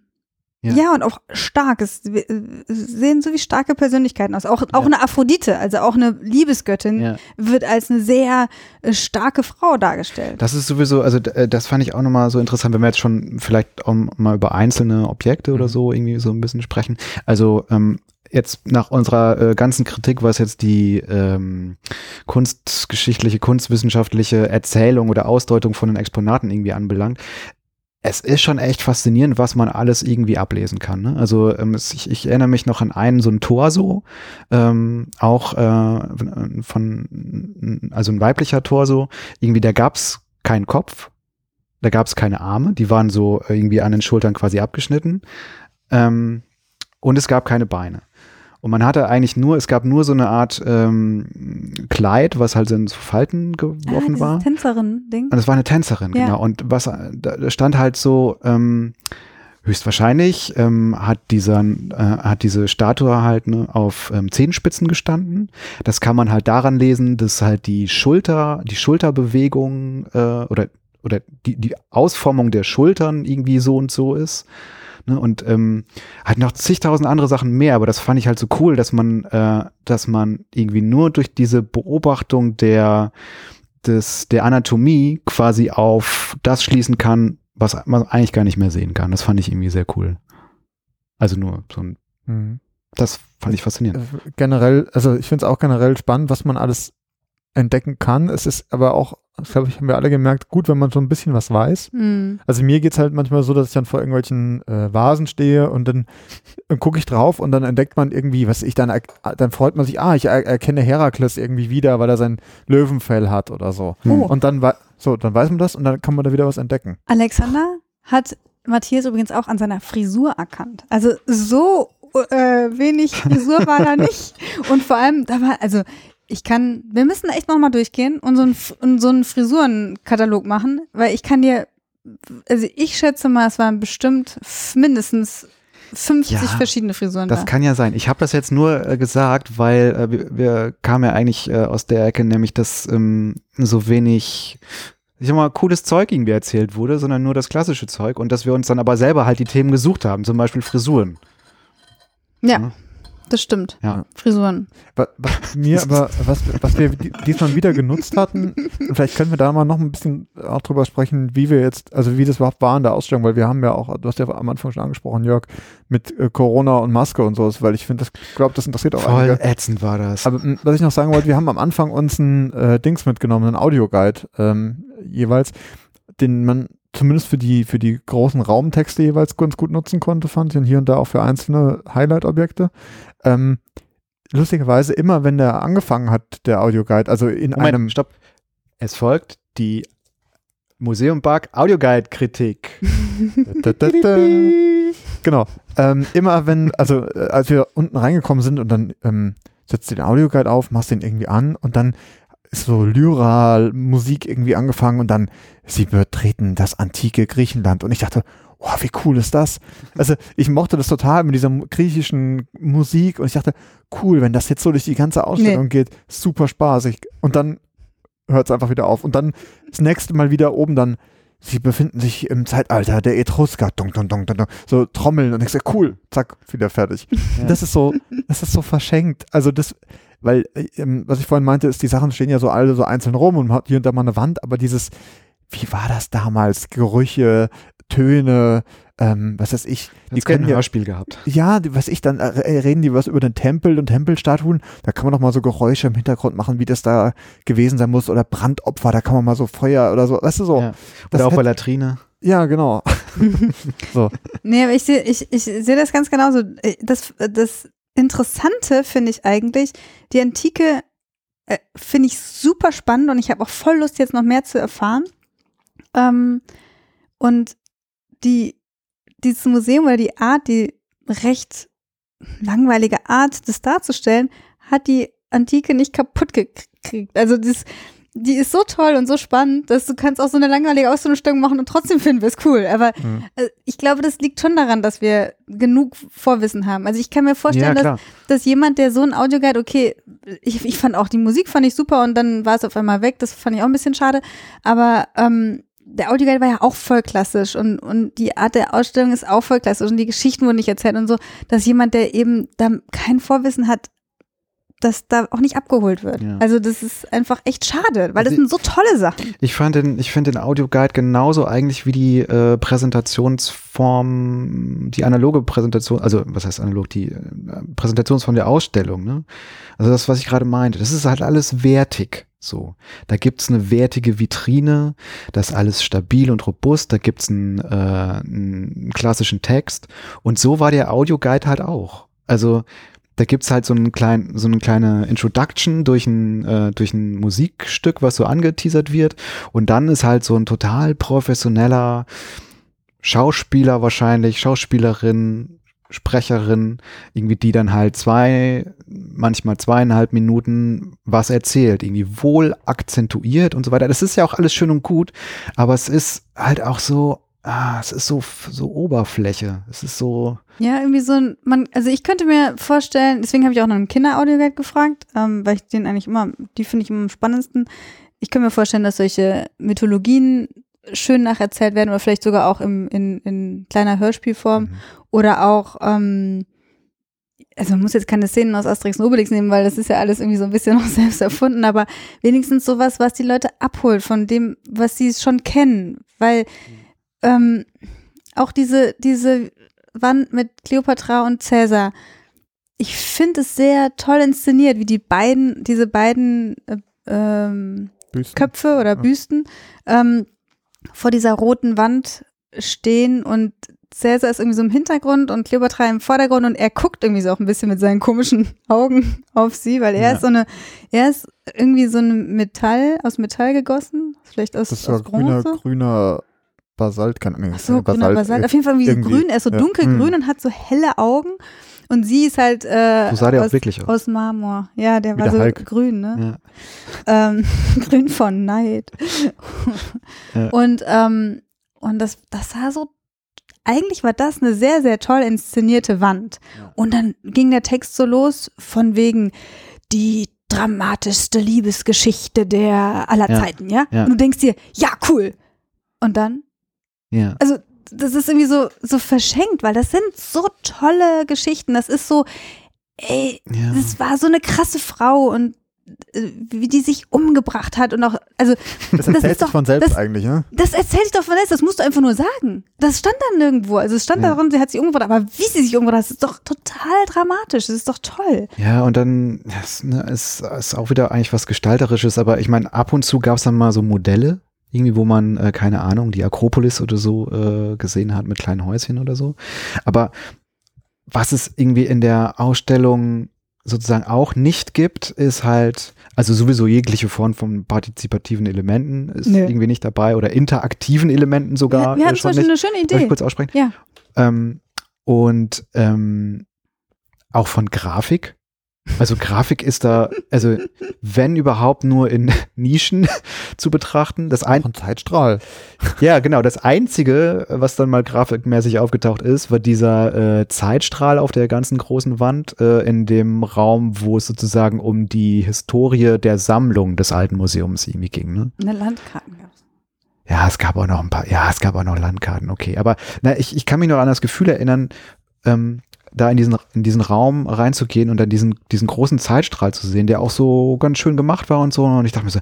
[SPEAKER 1] Ja.
[SPEAKER 2] ja. und auch stark. Es sehen so wie starke Persönlichkeiten aus. Auch, auch
[SPEAKER 1] Ja.
[SPEAKER 2] eine Aphrodite, also auch eine Liebesgöttin,
[SPEAKER 1] Ja.
[SPEAKER 2] wird als eine sehr äh, starke Frau dargestellt.
[SPEAKER 1] Das ist sowieso, also äh, das fand ich auch nochmal so interessant, wenn wir jetzt schon vielleicht auch mal über einzelne Objekte oder
[SPEAKER 3] Mhm.
[SPEAKER 1] so irgendwie so ein bisschen sprechen. Also ähm, jetzt nach unserer äh, ganzen Kritik, was jetzt die ähm, kunstgeschichtliche, kunstwissenschaftliche Erzählung oder Ausdeutung von den Exponaten irgendwie anbelangt, es ist schon echt faszinierend, was man alles irgendwie ablesen kann. Ne? Also ähm, ich, ich erinnere mich noch an einen so ein Torso, ähm, auch äh, von, also ein weiblicher Torso. Irgendwie, da gab's keinen Kopf. Da gab es keine Arme, die waren so irgendwie an den Schultern quasi abgeschnitten. Ähm, und es gab keine Beine. Und man hatte eigentlich nur, es gab nur so eine Art ähm, Kleid, was halt in so Falten geworfen
[SPEAKER 2] ah,
[SPEAKER 1] war.
[SPEAKER 2] Tänzerin-Ding.
[SPEAKER 1] Und es war eine Tänzerin,
[SPEAKER 2] Ja.
[SPEAKER 1] genau. Und was da stand halt so, ähm, höchstwahrscheinlich ähm, hat dieser, äh, hat diese Statue halt ne, auf ähm, Zehenspitzen gestanden. Das kann man halt daran lesen, dass halt die Schulter, die Schulterbewegung äh, oder oder die, die Ausformung der Schultern irgendwie so und so ist. Ne, und ähm, halt noch zigtausend andere Sachen mehr, aber das fand ich halt so cool, dass man, äh, dass man irgendwie nur durch diese Beobachtung der, des, der Anatomie quasi auf das schließen kann, was man eigentlich gar nicht mehr sehen kann. Das fand ich irgendwie sehr cool. Also nur so ein,
[SPEAKER 3] Mhm.
[SPEAKER 1] das fand ich faszinierend.
[SPEAKER 3] Äh, generell, also ich finde es auch generell spannend, was man alles entdecken kann. Es ist aber auch, das glaube ich, haben wir alle gemerkt, gut, wenn man so ein bisschen was weiß.
[SPEAKER 2] Hm.
[SPEAKER 3] Also mir geht's halt manchmal so, dass ich dann vor irgendwelchen äh, Vasen stehe und dann, dann gucke ich drauf und dann entdeckt man irgendwie, was ich dann, er- dann freut man sich, ah, ich er erkenne Herakles irgendwie wieder, weil er sein Löwenfell hat oder so.
[SPEAKER 1] Hm.
[SPEAKER 2] Oh.
[SPEAKER 3] Und dann, so, dann weiß man das und dann kann man da wieder was entdecken.
[SPEAKER 2] Alexander hat Matthias übrigens auch an seiner Frisur erkannt. Also so äh, wenig Frisur war da *laughs* nicht. Und vor allem, da war, also ich kann, wir müssen echt nochmal durchgehen und so, ein, und so einen Frisurenkatalog machen, weil ich kann dir, also ich schätze mal, es waren bestimmt mindestens 50
[SPEAKER 1] Ja,
[SPEAKER 2] verschiedene Frisuren
[SPEAKER 1] Das
[SPEAKER 2] da.
[SPEAKER 1] kann ja sein. Ich habe das jetzt nur äh, gesagt, weil äh, wir, wir kamen ja eigentlich äh, aus der Ecke, nämlich dass ähm, so wenig, ich sag mal, cooles Zeug irgendwie erzählt wurde, sondern nur das klassische Zeug und dass wir uns dann aber selber halt die Themen gesucht haben, zum Beispiel Frisuren.
[SPEAKER 2] Ja, das stimmt.
[SPEAKER 1] Ja.
[SPEAKER 2] Frisuren.
[SPEAKER 3] Was, was mir aber, was, was wir di- diesmal wieder genutzt hatten, und vielleicht können wir da mal noch ein bisschen auch drüber sprechen, wie wir jetzt, also wie das überhaupt war in der Ausstellung, weil wir haben ja auch, du hast ja am Anfang schon angesprochen, Jörg, mit äh, Corona und Maske und sowas, weil ich finde, das glaube, das interessiert auch
[SPEAKER 1] Voll
[SPEAKER 3] einige.
[SPEAKER 1] ätzend war das.
[SPEAKER 3] Aber was ich noch sagen wollte, wir haben am Anfang uns ein äh, Dings mitgenommen, einen Audioguide ähm, jeweils, den man zumindest für die, für die großen Raumtexte jeweils ganz gut nutzen konnte, fand ich, und hier und da auch für einzelne Highlight-Objekte. Ähm, lustigerweise immer, wenn der angefangen hat, der Audioguide, also in
[SPEAKER 1] Moment,
[SPEAKER 3] einem
[SPEAKER 1] stopp. Es folgt die Museum Bug Audioguide Kritik.
[SPEAKER 3] Da, da, da. Genau. Ähm, immer wenn, also äh, als wir unten reingekommen sind und dann ähm, setzt du den Audioguide auf, machst den irgendwie an und dann ist so Lyra-Musik irgendwie angefangen und dann sie betreten das antike Griechenland und ich dachte, oh, wie cool ist das? Also ich mochte das total mit dieser griechischen Musik und ich dachte, cool, wenn das jetzt so durch die ganze Ausstellung geht, super spaßig. Und dann hört es einfach wieder auf. Und dann das nächste Mal wieder oben dann Sie befinden sich im Zeitalter der Etrusker. Dun, dun, dun, dun, dun. So trommeln und ich sage, cool, zack, wieder fertig. *laughs*
[SPEAKER 1] Ja.
[SPEAKER 3] Das ist so, das ist so verschenkt. Also das, weil, äh, ähm, was ich vorhin meinte, ist, die Sachen stehen ja so alle so einzeln rum und man hat hier und da mal eine Wand, aber dieses, wie war das damals? Gerüche, Töne, ähm, was weiß ich, die
[SPEAKER 1] Hat's
[SPEAKER 3] können
[SPEAKER 1] ein
[SPEAKER 3] ja,
[SPEAKER 1] Hörspiel gehabt.
[SPEAKER 3] ja, was ich dann, äh, reden die was über den Tempel und Tempelstatuen, da kann man doch mal so Geräusche im Hintergrund machen, wie das da gewesen sein muss oder Brandopfer, da kann man mal so Feuer oder so, weißt du so.
[SPEAKER 1] Ja.
[SPEAKER 3] Das
[SPEAKER 1] Oder auch bei Latrine.
[SPEAKER 3] Ja, genau. *laughs* so.
[SPEAKER 2] Nee, aber ich sehe ich, ich sehe das ganz genauso. Das, das Interessante finde ich eigentlich, die Antike äh, finde ich super spannend und ich habe auch voll Lust, jetzt noch mehr zu erfahren. Ähm, und die, dieses Museum oder die Art, die recht langweilige Art, das darzustellen, hat die Antike nicht kaputt gekriegt. Also das, die ist so toll und so spannend, dass du kannst auch so eine langweilige Ausstellung machen und trotzdem *laughs* finden wir es cool. Aber
[SPEAKER 3] Mhm.
[SPEAKER 2] äh, ich glaube, das liegt schon daran, dass wir genug Vorwissen haben. Also ich kann mir vorstellen, dass,
[SPEAKER 1] klar.
[SPEAKER 2] dass jemand, der so ein Audioguide, okay, ich, ich fand auch die Musik fand ich super und dann war es auf einmal weg. Das fand ich auch ein bisschen schade. Aber ähm, der Audioguide war ja auch voll klassisch und, und die Art der Ausstellung ist auch voll klassisch und die Geschichten wurden nicht erzählt und so, dass jemand, der eben da kein Vorwissen hat, dass da auch nicht abgeholt wird.
[SPEAKER 1] Ja.
[SPEAKER 2] Also das ist einfach echt schade, weil das
[SPEAKER 1] Sie-
[SPEAKER 2] sind so tolle Sachen.
[SPEAKER 1] Ich fand den, ich finde den Audioguide genauso eigentlich wie die äh, Präsentationsform, die analoge Präsentation, also was heißt analog, die äh, Präsentationsform der Ausstellung, ne? Also das, was ich gerade meinte, das ist halt alles wertig. So, da gibt's eine wertige Vitrine, das ist alles stabil und robust, da gibt's einen, äh, einen klassischen Text und so war der Audioguide halt auch. Also da gibt's halt so einen kleinen, so eine kleine Introduction durch ein, äh, durch ein Musikstück, was so angeteasert wird. Und dann ist halt so ein total professioneller Schauspieler wahrscheinlich, Schauspielerin, Sprecherin, irgendwie die dann halt zwei, manchmal zweieinhalb Minuten was erzählt, irgendwie wohl akzentuiert und so weiter. Das ist ja auch alles schön und gut, aber es ist halt auch so, ah, es ist so, so Oberfläche. Es ist so.
[SPEAKER 2] Ja, irgendwie so ein, man, also ich könnte mir vorstellen, deswegen habe ich auch noch einen Kinderaudioguide gefragt, ähm, weil ich den eigentlich immer, die finde ich immer am spannendsten. Ich könnte mir vorstellen, dass solche Mythologien schön nacherzählt werden oder vielleicht sogar auch im, in, in kleiner Hörspielform
[SPEAKER 1] Mhm.
[SPEAKER 2] oder auch, ähm, also man muss jetzt keine Szenen aus Asterix und Obelix nehmen, weil das ist ja alles irgendwie so ein bisschen *laughs* noch selbst erfunden, aber wenigstens sowas, was die Leute abholt von dem, was sie schon kennen, weil ähm, auch diese, diese Wand mit Cleopatra und Cäsar, ich finde es sehr toll inszeniert, wie die beiden, diese beiden äh, ähm. Köpfe oder
[SPEAKER 3] Ja.
[SPEAKER 2] Büsten ähm, vor dieser roten Wand stehen und Cäsar ist irgendwie so im Hintergrund und Cleopatra im Vordergrund und er guckt irgendwie so auch ein bisschen mit seinen komischen *laughs* Augen auf sie, weil er
[SPEAKER 1] Ja.
[SPEAKER 2] ist so eine, er ist irgendwie so ein Metall, aus Metall gegossen, vielleicht aus,
[SPEAKER 3] Das
[SPEAKER 2] aus
[SPEAKER 3] grüner, grüner Basalt, keine Ahnung.
[SPEAKER 2] So, grüner Basalt. Auf jeden Fall irgendwie, so grün, er ist so
[SPEAKER 3] ja.
[SPEAKER 2] dunkelgrün
[SPEAKER 3] Mhm.
[SPEAKER 2] und hat so helle Augen und sie ist halt äh,
[SPEAKER 1] So sah der
[SPEAKER 2] aus,
[SPEAKER 1] auch wirklich aus.
[SPEAKER 2] aus Marmor. Ja, der
[SPEAKER 3] Wie
[SPEAKER 2] war
[SPEAKER 3] der
[SPEAKER 2] so
[SPEAKER 3] Hulk.
[SPEAKER 2] grün, ne?
[SPEAKER 1] Ja.
[SPEAKER 2] ähm, *laughs* grün von Neid.
[SPEAKER 1] Ja.
[SPEAKER 2] Und, ähm, und das, das sah so, eigentlich war das eine sehr, sehr toll inszenierte Wand. Und dann ging der Text so los von wegen die dramatischste Liebesgeschichte der aller
[SPEAKER 1] Ja.
[SPEAKER 2] Zeiten, ja?
[SPEAKER 1] Ja.
[SPEAKER 2] Und du denkst dir, ja, cool. Und dann
[SPEAKER 1] Ja.
[SPEAKER 2] also das ist irgendwie so, so verschenkt, weil das sind so tolle Geschichten. Das ist so, ey,
[SPEAKER 1] ja.
[SPEAKER 2] das war so eine krasse Frau und äh, wie die sich umgebracht hat und auch, also
[SPEAKER 3] Das erzählt
[SPEAKER 2] ist
[SPEAKER 3] sich
[SPEAKER 2] doch-
[SPEAKER 3] von selbst
[SPEAKER 2] das-
[SPEAKER 3] eigentlich, ne?
[SPEAKER 2] das erzählt sich doch von selbst, das musst du einfach nur sagen. Das stand da nirgendwo. Also es stand
[SPEAKER 1] Ja.
[SPEAKER 2] darin, sie hat sich umgebracht, aber wie sie sich umgebracht hat, das ist doch total dramatisch. Das ist doch toll.
[SPEAKER 1] Ja, und dann ja, es, ne, es ist auch wieder eigentlich was Gestalterisches, aber ich meine, ab und zu gab es dann mal so Modelle, irgendwie, wo man, äh, keine Ahnung, die Akropolis oder so äh, gesehen hat mit kleinen Häuschen oder so. Aber was es irgendwie in der Ausstellung sozusagen auch nicht gibt, ist halt, also sowieso jegliche Form von partizipativen Elementen ist
[SPEAKER 2] Nö.
[SPEAKER 1] irgendwie nicht dabei oder interaktiven Elementen sogar.
[SPEAKER 2] wir, wir
[SPEAKER 1] äh,
[SPEAKER 2] hatten zum
[SPEAKER 1] schon
[SPEAKER 2] Beispiel eine schöne
[SPEAKER 1] Darf ich
[SPEAKER 2] Idee.
[SPEAKER 1] kurz aussprechen?
[SPEAKER 2] Ja.
[SPEAKER 1] Ähm, und ähm, auch von Grafik. Also Grafik ist da, also wenn überhaupt nur in *laughs* Nischen *laughs* zu betrachten. Das ein,
[SPEAKER 3] ein Zeitstrahl.
[SPEAKER 1] ja, genau. Das einzige, was dann mal grafikmäßig aufgetaucht ist, war dieser äh, Zeitstrahl auf der ganzen großen Wand äh, in dem Raum, wo es sozusagen um die Historie der Sammlung des alten Museums irgendwie ging. Ne?
[SPEAKER 2] Eine Landkarten gab's.
[SPEAKER 1] Ja, es gab auch noch ein paar, ja, es gab auch noch Landkarten, okay. Aber na, ich, ich kann mich noch an das Gefühl erinnern, ähm, da in diesen, in diesen Raum reinzugehen und dann diesen, diesen großen Zeitstrahl zu sehen, der auch so ganz schön gemacht war und so. Und ich dachte mir so,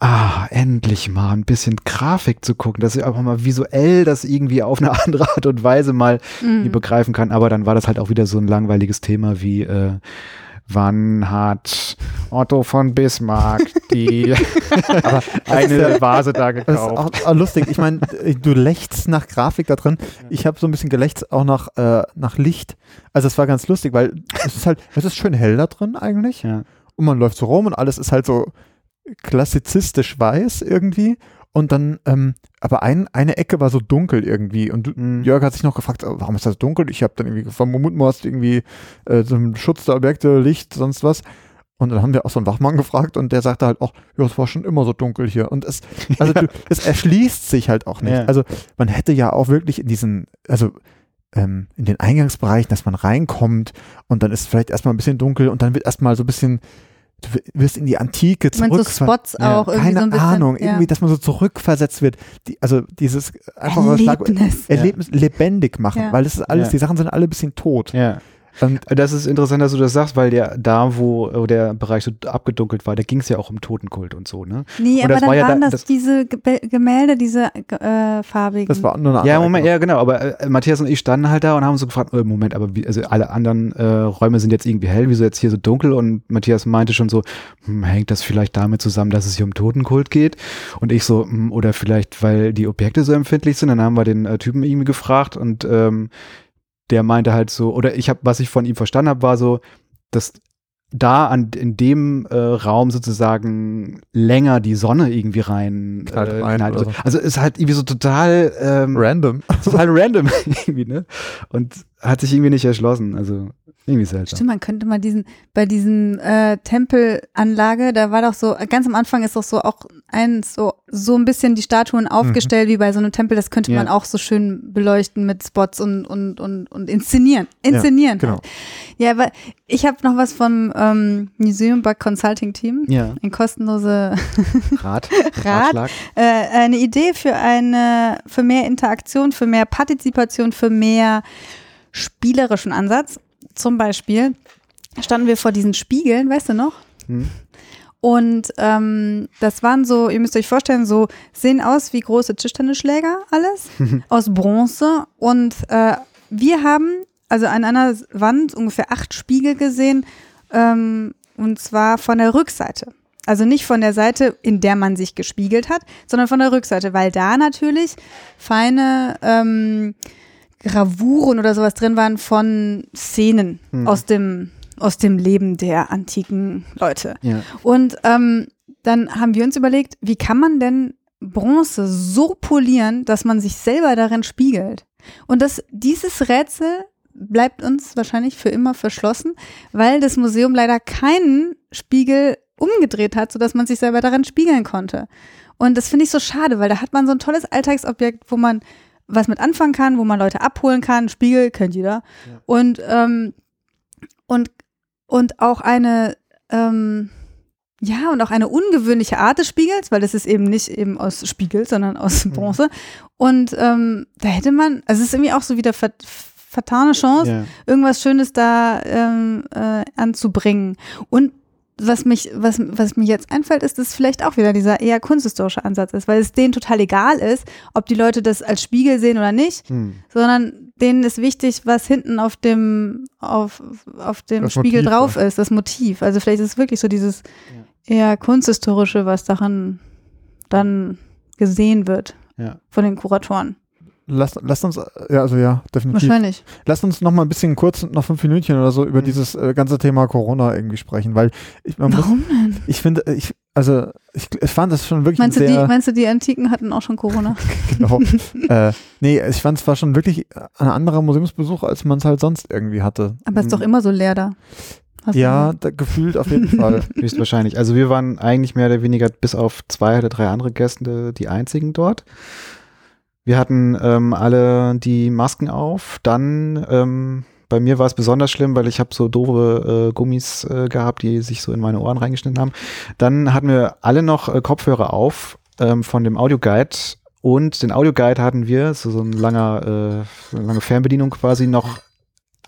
[SPEAKER 1] ah, endlich mal ein bisschen Grafik zu gucken, dass ich einfach mal visuell das irgendwie auf eine *laughs* andere Art und Weise mal
[SPEAKER 2] Mhm.
[SPEAKER 1] begreifen kann. Aber dann war das halt auch wieder so ein langweiliges Thema wie, äh, wann hat Otto von Bismarck die *laughs* eine Vase da
[SPEAKER 3] Das ist
[SPEAKER 1] gekauft?
[SPEAKER 3] auch, auch lustig. Ich meine, du lächst nach Grafik da drin. Ich habe so ein bisschen gelächzt auch nach, äh, nach Licht. Also es war ganz lustig, weil es ist halt, es ist schön hell da drin eigentlich.
[SPEAKER 1] Ja.
[SPEAKER 3] Und man läuft so rum und alles ist halt so klassizistisch weiß irgendwie. Und dann, ähm, aber ein, eine Ecke war so dunkel irgendwie. Und
[SPEAKER 1] Mhm.
[SPEAKER 3] Jörg hat sich noch gefragt, äh, warum ist das dunkel? Ich habe dann irgendwie vermutet, du hast irgendwie äh, so einen Schutz der Objekte, Licht, sonst was. Und dann haben wir auch so einen Wachmann gefragt und der sagte halt auch, ja, es war schon immer so dunkel hier. Und es, also du, *laughs* es erschließt sich halt auch nicht.
[SPEAKER 1] Ja.
[SPEAKER 3] Also man hätte ja auch wirklich in diesen, also ähm, in den Eingangsbereichen, dass man reinkommt und dann ist vielleicht erstmal ein bisschen dunkel und dann wird erstmal so ein bisschen, du wirst in die Antike
[SPEAKER 2] Ich meine, so
[SPEAKER 3] zurück.
[SPEAKER 2] Spots
[SPEAKER 1] Ja,
[SPEAKER 2] auch irgendwie
[SPEAKER 3] keine
[SPEAKER 2] so ein bisschen.
[SPEAKER 3] Ahnung,
[SPEAKER 2] ja.
[SPEAKER 3] irgendwie, dass man so zurückversetzt wird. Die, also dieses einfache Schlagwort,
[SPEAKER 2] Erlebnis.
[SPEAKER 3] Erlebnis lebendig machen,
[SPEAKER 2] Ja.
[SPEAKER 3] weil das ist alles,
[SPEAKER 1] Ja.
[SPEAKER 3] die Sachen sind alle ein bisschen tot.
[SPEAKER 1] Ja.
[SPEAKER 3] Und
[SPEAKER 1] Das ist interessant, dass du das sagst, weil der da, wo der Bereich so abgedunkelt war, da ging es ja auch um Totenkult und so, ne?
[SPEAKER 2] Nee,
[SPEAKER 1] Und
[SPEAKER 2] aber
[SPEAKER 1] das
[SPEAKER 2] dann
[SPEAKER 1] war ja
[SPEAKER 2] waren
[SPEAKER 1] da-
[SPEAKER 2] das,
[SPEAKER 1] das-
[SPEAKER 2] diese Ge- Gemälde, diese äh, farbigen.
[SPEAKER 3] das war nur eine
[SPEAKER 1] Ja, Moment, ja, genau. Aber äh, Matthias und ich standen halt da und haben so gefragt, äh, Moment, aber wie, also alle anderen äh, Räume sind jetzt irgendwie hell, wieso jetzt hier so dunkel? Und Matthias meinte schon so, hm, hängt das vielleicht damit zusammen, dass es hier um Totenkult geht? Und ich so, hm, oder vielleicht, weil die Objekte so empfindlich sind. Dann haben wir den äh, Typen irgendwie gefragt und ähm, der meinte halt so, oder ich habe, was ich von ihm verstanden habe, war so, dass da an, in dem äh, Raum sozusagen länger die Sonne irgendwie rein, äh,
[SPEAKER 3] rein
[SPEAKER 1] Also,
[SPEAKER 3] so.
[SPEAKER 1] also ist halt irgendwie so total ähm,
[SPEAKER 3] Random. *laughs*
[SPEAKER 1] total random *laughs* irgendwie, ne? Und hat sich irgendwie nicht erschlossen. Also irgendwie seltsam.
[SPEAKER 2] Stimmt, man könnte mal diesen, bei diesem äh, Tempelanlage, da war doch so, ganz am Anfang ist doch so auch ein, so, so ein bisschen die Statuen aufgestellt wie bei so einem Tempel, das könnte
[SPEAKER 1] Ja.
[SPEAKER 2] man auch so schön beleuchten mit Spots und, und, und, und inszenieren. Inszenieren.
[SPEAKER 3] genau.
[SPEAKER 2] Halt. Ja, aber ich habe noch was vom ähm, Museum Bug Consulting Team.
[SPEAKER 1] Ja,
[SPEAKER 2] Ein kostenlose *laughs*
[SPEAKER 1] Rat, *laughs*
[SPEAKER 2] Rat? Äh, eine Idee für eine, für mehr Interaktion, für mehr Partizipation, für mehr spielerischen Ansatz. Zum Beispiel standen wir vor diesen Spiegeln, weißt du noch?
[SPEAKER 1] Hm.
[SPEAKER 2] Und ähm, das waren so, ihr müsst euch vorstellen, so sehen aus wie große Tischtennisschläger alles *laughs* aus Bronze. Und äh, wir haben also an einer Wand ungefähr acht Spiegel gesehen, ähm, und zwar von der Rückseite. Also nicht von der Seite, in der man sich gespiegelt hat, sondern von der Rückseite, weil da natürlich feine ähm, Gravuren oder sowas drin waren von Szenen
[SPEAKER 1] Hm.
[SPEAKER 2] aus dem aus dem Leben der antiken Leute.
[SPEAKER 1] Ja.
[SPEAKER 2] Und ähm, dann haben wir uns überlegt, wie kann man denn Bronze so polieren, dass man sich selber darin spiegelt? Und das, dieses Rätsel bleibt uns wahrscheinlich für immer verschlossen, weil das Museum leider keinen Spiegel umgedreht hat, sodass man sich selber darin spiegeln konnte. Und das finde ich so schade, weil da hat man so ein tolles Alltagsobjekt, wo man was mit anfangen kann, wo man Leute abholen kann. Spiegel kennt jeder.
[SPEAKER 1] Ja.
[SPEAKER 2] Und, ähm, und, und auch eine, ähm, ja, und auch eine ungewöhnliche Art des Spiegels, weil das ist eben nicht eben aus Spiegel, sondern aus
[SPEAKER 1] Mhm.
[SPEAKER 2] Bronze. Und ähm, da hätte man, also es ist irgendwie auch so wieder ver vertane Chance,
[SPEAKER 1] Ja.
[SPEAKER 2] irgendwas Schönes da ähm, äh, anzubringen. Und was mich, was, was mir jetzt einfällt, ist, dass vielleicht auch wieder dieser eher kunsthistorische Ansatz ist, weil es denen total egal ist, ob die Leute das als Spiegel sehen oder nicht,
[SPEAKER 1] Hm.
[SPEAKER 2] sondern denen ist wichtig, was hinten auf dem, auf, auf dem
[SPEAKER 3] Das
[SPEAKER 2] Spiegel
[SPEAKER 3] Motiv,
[SPEAKER 2] drauf ist, das Motiv. Also vielleicht ist es wirklich so dieses eher kunsthistorische, was daran dann gesehen wird
[SPEAKER 1] Ja.
[SPEAKER 2] von den Kuratoren.
[SPEAKER 3] Lass, lasst uns, ja, also ja, definitiv.
[SPEAKER 2] Wahrscheinlich.
[SPEAKER 3] Lasst uns noch mal ein bisschen kurz, noch fünf Minütchen oder so über
[SPEAKER 1] Mhm.
[SPEAKER 3] dieses äh, ganze Thema Corona irgendwie sprechen, weil ich, man muss,
[SPEAKER 2] Warum denn?
[SPEAKER 3] ich finde, ich, also ich, ich fand das schon wirklich
[SPEAKER 2] Meinst du, die,
[SPEAKER 3] sehr,
[SPEAKER 2] meinst du, die Antiken hatten auch schon Corona? *laughs*
[SPEAKER 3] genau, äh, nee, ich fand es war schon wirklich ein anderer Museumsbesuch, als man es halt sonst irgendwie hatte.
[SPEAKER 2] Aber es ist doch immer so leer da. Hast
[SPEAKER 3] Ja, da, gefühlt auf jeden Fall. *laughs*
[SPEAKER 1] Höchstwahrscheinlich. Also wir waren eigentlich mehr oder weniger bis auf zwei oder drei andere Gäste die einzigen dort. Wir hatten ähm, alle die Masken auf. Dann ähm, bei mir war es besonders schlimm, weil ich habe so doofe äh, Gummis äh, gehabt, die sich so in meine Ohren reingeschnitten haben. Dann hatten wir alle noch äh, Kopfhörer auf ähm, von dem Audioguide. Und den Audioguide hatten wir, so, so ein langer, äh, lange Fernbedienung quasi noch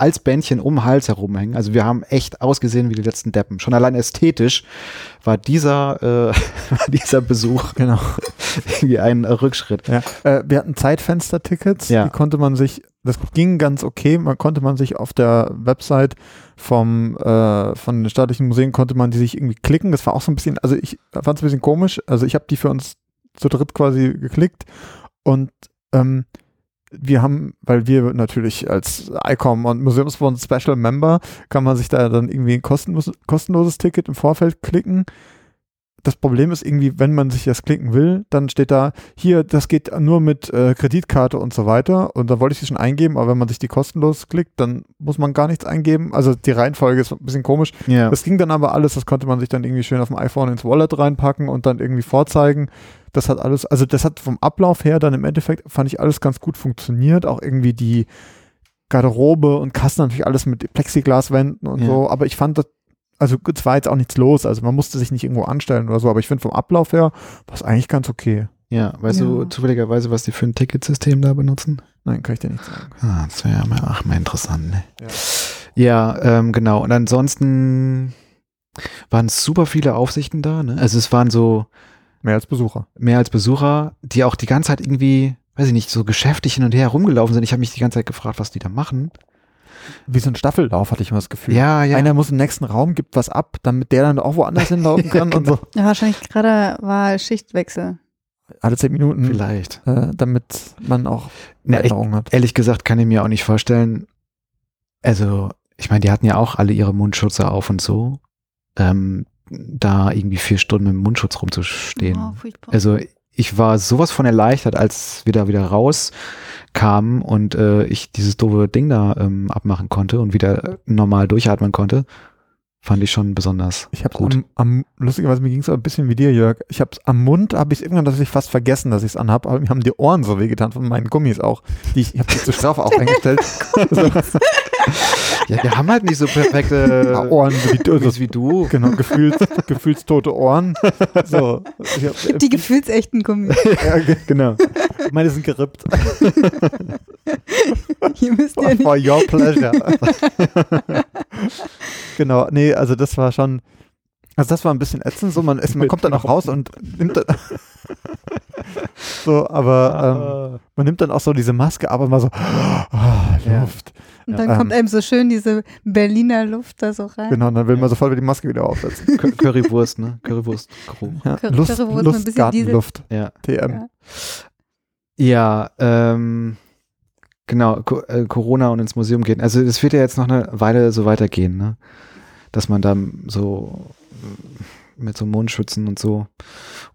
[SPEAKER 1] als Bändchen um den Hals herumhängen. Also wir haben echt ausgesehen wie die letzten Deppen. Schon allein ästhetisch war dieser, äh, *laughs* dieser Besuch
[SPEAKER 3] genau.
[SPEAKER 1] irgendwie ein Rückschritt.
[SPEAKER 3] Ja. Äh, wir hatten Zeitfenster-Tickets,
[SPEAKER 1] Ja.
[SPEAKER 3] die konnte man sich, das ging ganz okay, man konnte man sich auf der Website vom, äh, von den staatlichen Museen konnte man die sich irgendwie klicken. Das war auch so ein bisschen, also ich fand es ein bisschen komisch. Also ich habe die für uns zu dritt quasi geklickt und ähm, wir haben, weil wir natürlich als ICOM und Museumsbund Special Member, kann man sich da dann irgendwie ein kostenlos, kostenloses Ticket im Vorfeld klicken. Das Problem ist irgendwie, wenn man sich das klicken will, dann steht da, hier, das geht nur mit äh, Kreditkarte und so weiter. Und da wollte ich sie schon eingeben, aber wenn man sich die kostenlos klickt, dann muss man gar nichts eingeben. Also die Reihenfolge ist ein bisschen komisch.
[SPEAKER 1] Ja.
[SPEAKER 3] Das ging dann aber alles, das konnte man sich dann irgendwie schön auf dem iPhone ins Wallet reinpacken und dann irgendwie vorzeigen. Das hat alles, also das hat vom Ablauf her dann im Endeffekt, fand ich alles ganz gut funktioniert. Auch irgendwie die Garderobe und Kasten natürlich alles mit Plexiglaswänden und
[SPEAKER 1] Ja.
[SPEAKER 3] so. Aber ich fand das, also es war jetzt auch nichts los. Also man musste sich nicht irgendwo anstellen oder so. Aber ich finde vom Ablauf her war es eigentlich ganz okay.
[SPEAKER 1] ja, weißt du
[SPEAKER 2] Ja.
[SPEAKER 1] zufälligerweise, was die für ein Ticketsystem da benutzen?
[SPEAKER 3] Nein, kann ich dir nicht sagen.
[SPEAKER 1] Ah, das wäre ja mal, ach, mal interessant, ne?
[SPEAKER 3] Ja.
[SPEAKER 1] Ja, ähm, genau. Und ansonsten waren super viele Aufsichten da, ne? Also es waren so
[SPEAKER 3] Mehr als Besucher.
[SPEAKER 1] mehr als Besucher, die auch die ganze Zeit irgendwie, weiß ich nicht, so geschäftig hin und her rumgelaufen sind. Ich habe mich die ganze Zeit gefragt, was die da machen.
[SPEAKER 3] Wie so ein Staffellauf hatte ich immer das Gefühl.
[SPEAKER 1] Ja, ja.
[SPEAKER 3] Einer muss im nächsten Raum, gibt was ab, damit der dann auch woanders hinlaufen *laughs* kann und so.
[SPEAKER 2] Ja, wahrscheinlich gerade war Schichtwechsel.
[SPEAKER 3] Alle zehn Minuten,
[SPEAKER 1] Vielleicht.
[SPEAKER 3] äh, damit man auch
[SPEAKER 1] Na, ich,
[SPEAKER 3] Veränderungen hat.
[SPEAKER 1] ehrlich gesagt kann ich mir auch nicht vorstellen, also ich meine, die hatten ja auch alle ihre Mundschutze auf und so. Ähm, da irgendwie vier Stunden mit dem Mundschutz rumzustehen.
[SPEAKER 2] Oh, furchtbar.
[SPEAKER 1] Also ich war sowas von erleichtert, als wir da wieder rauskamen und äh, ich dieses doofe Ding da ähm, abmachen konnte und wieder normal durchatmen konnte. Fand ich schon besonders
[SPEAKER 3] Ich habe
[SPEAKER 1] gut.
[SPEAKER 3] am, am lustigerweise mir ging es ein bisschen wie dir, Jörg. Ich habe am Mund habe ich irgendwann tatsächlich fast vergessen, dass ich es anhab, aber mir haben die Ohren so wehgetan von meinen Gummis auch. Die ich, ich habe die zu straff auch eingestellt. *laughs*
[SPEAKER 1] Ja, wir haben halt nicht so perfekte
[SPEAKER 3] ja, Ohren wie, du-
[SPEAKER 1] Gummis wie du.
[SPEAKER 3] genau gefühls, gefühlstote Ohren. So, ich hab,
[SPEAKER 2] Die gefühlsechten Gummis. *laughs*
[SPEAKER 3] ja, ge-
[SPEAKER 1] Genau.
[SPEAKER 3] meine sind gerippt. *laughs*
[SPEAKER 2] Hier müsst ihr nicht.
[SPEAKER 3] For your pleasure. Genau, nee, also das war schon, also das war ein bisschen ätzend. So, man, ist, man kommt dann auch raus und nimmt dann, *laughs* so, aber ähm, man nimmt dann auch so diese Maske, aber mal so, ah,
[SPEAKER 1] Ja.
[SPEAKER 3] Luft.
[SPEAKER 2] Und dann
[SPEAKER 3] Ja,
[SPEAKER 2] kommt
[SPEAKER 3] ähm,
[SPEAKER 2] einem so schön diese Berliner Luft da so rein.
[SPEAKER 3] Genau, und dann will man sofort wieder die Maske wieder aufsetzen.
[SPEAKER 1] Cur- Currywurst, ne? Currywurst.
[SPEAKER 3] Ja,
[SPEAKER 2] Cur-
[SPEAKER 3] Lust,
[SPEAKER 2] Currywurst mit ein
[SPEAKER 3] Lust
[SPEAKER 2] bisschen
[SPEAKER 3] Gartenluft,
[SPEAKER 1] Ja.
[SPEAKER 3] TM.
[SPEAKER 2] Ja.
[SPEAKER 1] Ja, ähm, genau, Co äh, Corona und ins Museum gehen. Also es wird ja jetzt noch eine Weile so weitergehen, ne? Dass man da so äh, mit so Mundschützen und so.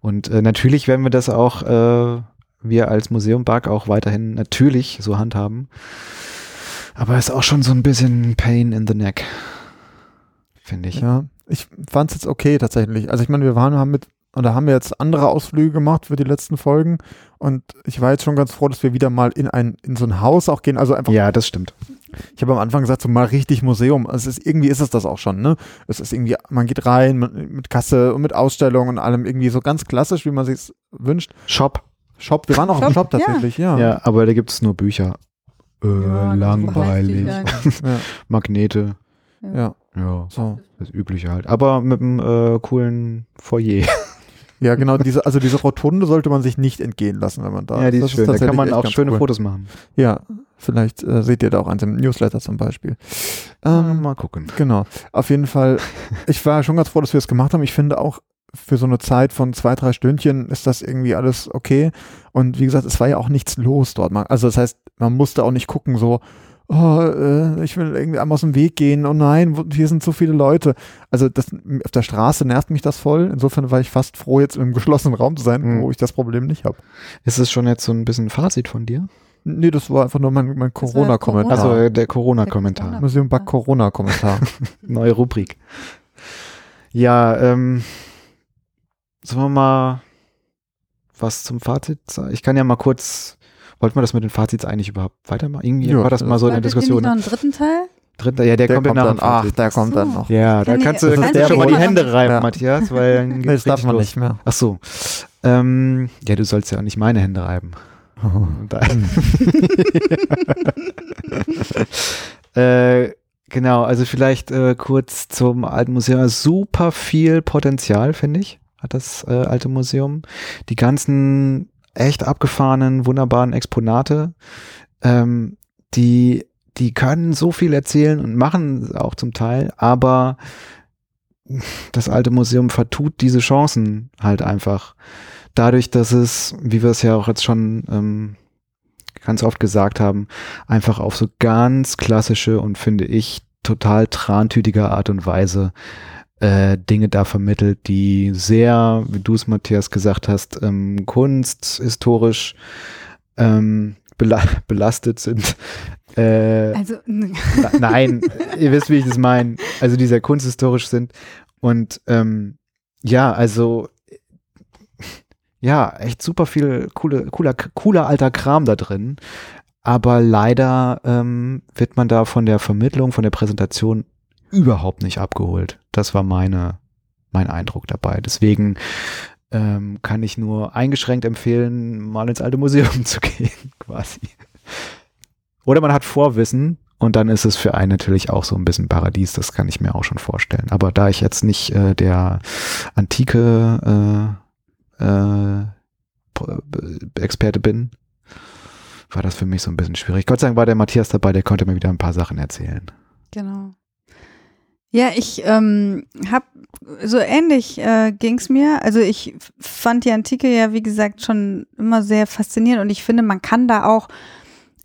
[SPEAKER 1] Und äh, natürlich werden wir das auch, äh, wir als Museum Bug auch weiterhin natürlich so handhaben. Aber es ist auch schon so ein bisschen Pain in the Neck, finde ich.
[SPEAKER 3] Ja, ich fand es jetzt okay tatsächlich. Also ich meine, wir waren haben mit oder haben wir jetzt andere Ausflüge gemacht für die letzten Folgen und ich war jetzt schon ganz froh, dass wir wieder mal in ein in so ein Haus auch gehen. Also einfach,
[SPEAKER 1] Ja, das stimmt.
[SPEAKER 3] ich habe am Anfang gesagt, so mal richtig Museum. Also es ist irgendwie ist es das auch schon, ne? Es ist irgendwie, man geht rein mit Kasse und mit Ausstellung und allem irgendwie so ganz klassisch, wie man sich wünscht.
[SPEAKER 1] Shop.
[SPEAKER 3] Shop, wir waren auch im
[SPEAKER 2] Shop,
[SPEAKER 3] Shop tatsächlich, ja.
[SPEAKER 1] Ja, aber da gibt es nur Bücher. Äh,
[SPEAKER 2] Ja,
[SPEAKER 1] langweilig.
[SPEAKER 2] Ja, *laughs*
[SPEAKER 3] ja,
[SPEAKER 1] Magnete.
[SPEAKER 3] ja.
[SPEAKER 1] Ja,
[SPEAKER 3] So.
[SPEAKER 1] das Übliche halt. Aber mit einem äh, coolen Foyer.
[SPEAKER 3] Ja, genau, diese, also diese Rotunde sollte man sich nicht entgehen lassen, wenn man da
[SPEAKER 1] Ja, die
[SPEAKER 3] Das
[SPEAKER 1] ist schön. Da kann man auch schöne
[SPEAKER 3] cool.
[SPEAKER 1] Fotos machen.
[SPEAKER 3] Ja, vielleicht äh, seht ihr da auch eins im Newsletter zum Beispiel. Ähm,
[SPEAKER 1] mal gucken.
[SPEAKER 3] Genau. Auf jeden Fall, *laughs* ich war schon ganz froh, dass wir es gemacht haben. Ich finde auch für so eine Zeit von zwei, drei Stündchen ist das irgendwie alles okay. Und wie gesagt, es war ja auch nichts los dort. Also das heißt, man musste auch nicht gucken, so, oh, äh, ich will irgendwie einmal aus dem Weg gehen. Oh nein, wo- hier sind so viele Leute. Also das, auf der Straße nervt mich das voll. Insofern war ich fast froh, jetzt im geschlossenen Raum zu sein,
[SPEAKER 1] Mhm.
[SPEAKER 3] wo ich das Problem nicht habe.
[SPEAKER 1] Ist es schon jetzt so ein bisschen Fazit von dir?
[SPEAKER 3] Nee, das war einfach nur mein, mein Corona-Kommentar.
[SPEAKER 2] Corona.
[SPEAKER 1] Also äh, der Corona-Kommentar.
[SPEAKER 2] Corona.
[SPEAKER 3] Museum Back Corona-Kommentar. *laughs*
[SPEAKER 1] Neue Rubrik. Ja, ähm, sollen wir mal was zum Fazit sagen? Ich kann ja mal kurz, wollten wir das mit den Fazits eigentlich überhaupt weitermachen? Irgendwie
[SPEAKER 3] Ja,
[SPEAKER 1] war das mal so in der Diskussion.
[SPEAKER 2] nicht noch
[SPEAKER 1] ne?
[SPEAKER 2] einen dritten Teil?
[SPEAKER 1] Dritter, ja, der, kommt, ja nach
[SPEAKER 3] dann.
[SPEAKER 1] dem
[SPEAKER 3] Ach,
[SPEAKER 1] Fazit.
[SPEAKER 3] der kommt
[SPEAKER 2] So.
[SPEAKER 3] dann noch.
[SPEAKER 1] Ja, da
[SPEAKER 2] Ja, nee,
[SPEAKER 1] kannst du, kannst
[SPEAKER 3] der
[SPEAKER 1] du schon mal die. Hände reiben,
[SPEAKER 3] Ja.
[SPEAKER 1] Matthias, weil dann *laughs*
[SPEAKER 3] Nee,
[SPEAKER 1] geht's
[SPEAKER 3] das darf man
[SPEAKER 1] los.
[SPEAKER 3] nicht mehr.
[SPEAKER 1] Ach so. Ähm, ja, du sollst ja auch nicht meine Hände reiben. *laughs* Da- *laughs* äh, genau, also vielleicht äh, kurz zum alten Museum. Super viel Potenzial, finde ich, hat das äh, alte Museum. Die ganzen echt abgefahrenen, wunderbaren Exponate, ähm, die, die können so viel erzählen und machen auch zum Teil, aber das alte Museum vertut diese Chancen halt einfach. Dadurch, dass es, wie wir es ja auch jetzt schon ähm, ganz oft gesagt haben, einfach auf so ganz klassische und finde ich total trantütige Art und Weise äh, Dinge da vermittelt, die sehr, wie du es Matthias gesagt hast, ähm, kunsthistorisch ähm, bela *laughs* belastet sind. Äh,
[SPEAKER 2] Also, *laughs*
[SPEAKER 1] nein, ihr wisst, wie ich das meine. Also die sehr kunsthistorisch sind. Und ähm, ja, also ja, echt super viel coole, cooler, cooler alter Kram da drin. Aber leider ähm, wird man da von der Vermittlung, von der Präsentation überhaupt nicht abgeholt. Das war meine, mein Eindruck dabei. Deswegen ähm, kann ich nur eingeschränkt empfehlen, mal ins alte Museum *laughs* zu gehen, quasi. Oder man hat Vorwissen und dann ist es für einen natürlich auch so ein bisschen Paradies, das kann ich mir auch schon vorstellen. Aber da ich jetzt nicht äh, der antike äh, äh, Experte bin, war das für mich so ein bisschen schwierig. Gott sei Dank war der Matthias dabei, der konnte mir wieder ein paar Sachen erzählen.
[SPEAKER 2] Genau. Ja, ich ähm, habe so ähnlich äh, ging's mir. Also ich fand die Antike ja, wie gesagt, schon immer sehr faszinierend und ich finde, man kann da auch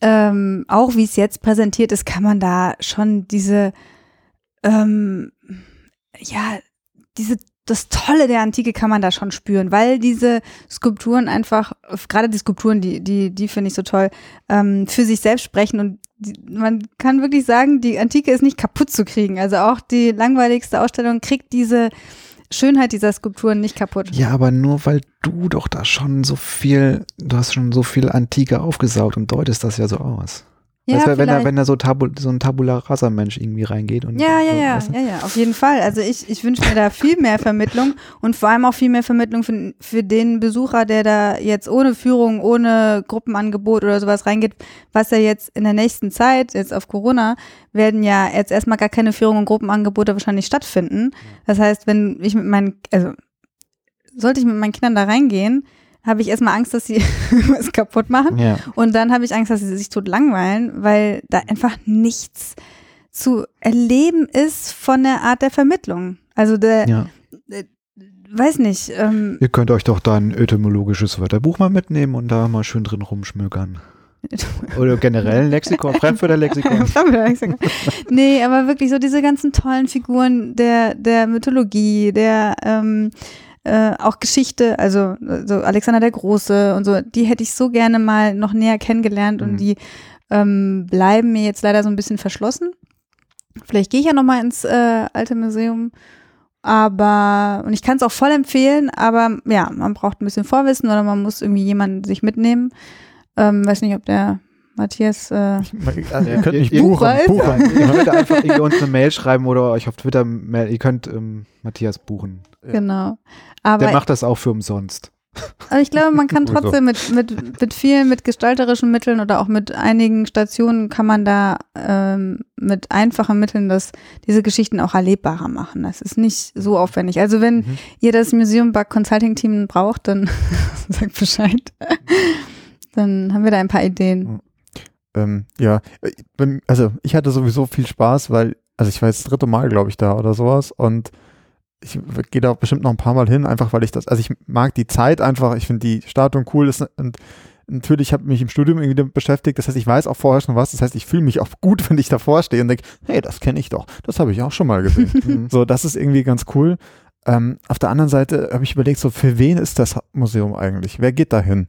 [SPEAKER 2] ähm, auch wie es jetzt präsentiert ist, kann man da schon diese, ähm, ja, diese das Tolle der Antike kann man da schon spüren, weil diese Skulpturen einfach, gerade die Skulpturen, die, die, die finde ich so toll, ähm, für sich selbst sprechen und man kann wirklich sagen, die Antike ist nicht kaputt zu kriegen. Also auch die langweiligste Ausstellung kriegt diese Schönheit dieser Skulpturen nicht kaputt.
[SPEAKER 1] Ja, aber nur weil du doch da schon so viel, du hast schon so viel Antike aufgesaugt und deutest das ja so aus.
[SPEAKER 2] Ja,
[SPEAKER 1] weißt du, wenn da, wenn da so, Tabu, so ein Tabula Rasa Mensch irgendwie reingeht und
[SPEAKER 2] Ja, ja, ja, ja, ja, auf jeden Fall. Also ich, ich wünsche mir da viel mehr Vermittlung und vor allem auch viel mehr Vermittlung für, für den Besucher, der da jetzt ohne Führung, ohne Gruppenangebot oder sowas reingeht, was ja jetzt in der nächsten Zeit, jetzt auf Corona, werden ja jetzt erstmal gar keine Führung und Gruppenangebote wahrscheinlich stattfinden. Das heißt, wenn ich mit meinen, also sollte ich mit meinen Kindern da reingehen, habe ich erstmal Angst, dass sie *laughs* was kaputt machen.
[SPEAKER 1] Ja.
[SPEAKER 2] Und dann habe ich Angst, dass sie sich tot langweilen, weil da einfach nichts zu erleben ist von der Art der Vermittlung. Also der,
[SPEAKER 1] ja.
[SPEAKER 2] weiß nicht, ähm,
[SPEAKER 1] Ihr könnt euch doch da ein etymologisches Wörterbuch mal mitnehmen und da mal schön drin rumschmökern. *laughs* Oder generell ein Lexikon, Fremdwörterlexikon. *laughs*
[SPEAKER 2] nee, aber wirklich so diese ganzen tollen Figuren der, der Mythologie, der ähm, äh, auch Geschichte, also so Alexander der Große und so, die hätte ich so gerne mal noch näher kennengelernt
[SPEAKER 1] Mhm.
[SPEAKER 2] und die ähm, bleiben mir jetzt leider so ein bisschen verschlossen. Vielleicht gehe ich ja noch mal ins äh, alte Museum, aber und ich kann es auch voll empfehlen, aber ja, man braucht ein bisschen Vorwissen oder man muss irgendwie jemanden sich mitnehmen. Ähm, weiß nicht, ob der Matthias äh,
[SPEAKER 3] Also, ihr könnt mich *laughs* buchen. Buchen. *laughs*
[SPEAKER 1] Ihr könnt einfach uns eine Mail schreiben oder euch auf Twitter, ihr könnt ähm, Matthias buchen.
[SPEAKER 3] Ja.
[SPEAKER 2] Genau.
[SPEAKER 1] Der
[SPEAKER 2] Aber
[SPEAKER 1] macht das auch für umsonst.
[SPEAKER 2] Aber ich glaube, man kann *laughs* trotzdem mit, mit, mit vielen, mit gestalterischen Mitteln oder auch mit einigen Stationen kann man da ähm, mit einfachen Mitteln das, diese Geschichten auch erlebbarer machen. Das ist nicht so aufwendig. Also wenn
[SPEAKER 1] Mhm.
[SPEAKER 2] ihr das Museum Bug Consulting Team braucht, dann *laughs* sagt Bescheid. Dann haben wir da ein paar Ideen.
[SPEAKER 3] Ähm, ja, also ich hatte sowieso viel Spaß, weil, also ich war jetzt das dritte Mal, glaube ich, da oder sowas und ich gehe da bestimmt noch ein paar Mal hin, einfach weil ich das, also ich mag die Zeit einfach, ich finde die Statuen cool ist, und natürlich habe ich mich im Studium irgendwie damit beschäftigt, das heißt, ich weiß auch vorher schon was, das heißt, ich fühle mich auch gut, *laughs* wenn ich davor stehe und denke, hey, das kenne ich doch, das habe ich auch schon mal gesehen. *laughs*
[SPEAKER 1] Mhm.
[SPEAKER 3] So, das ist irgendwie ganz cool. Ähm, auf der anderen Seite habe ich überlegt, so für wen ist das Museum eigentlich? Wer geht da hin?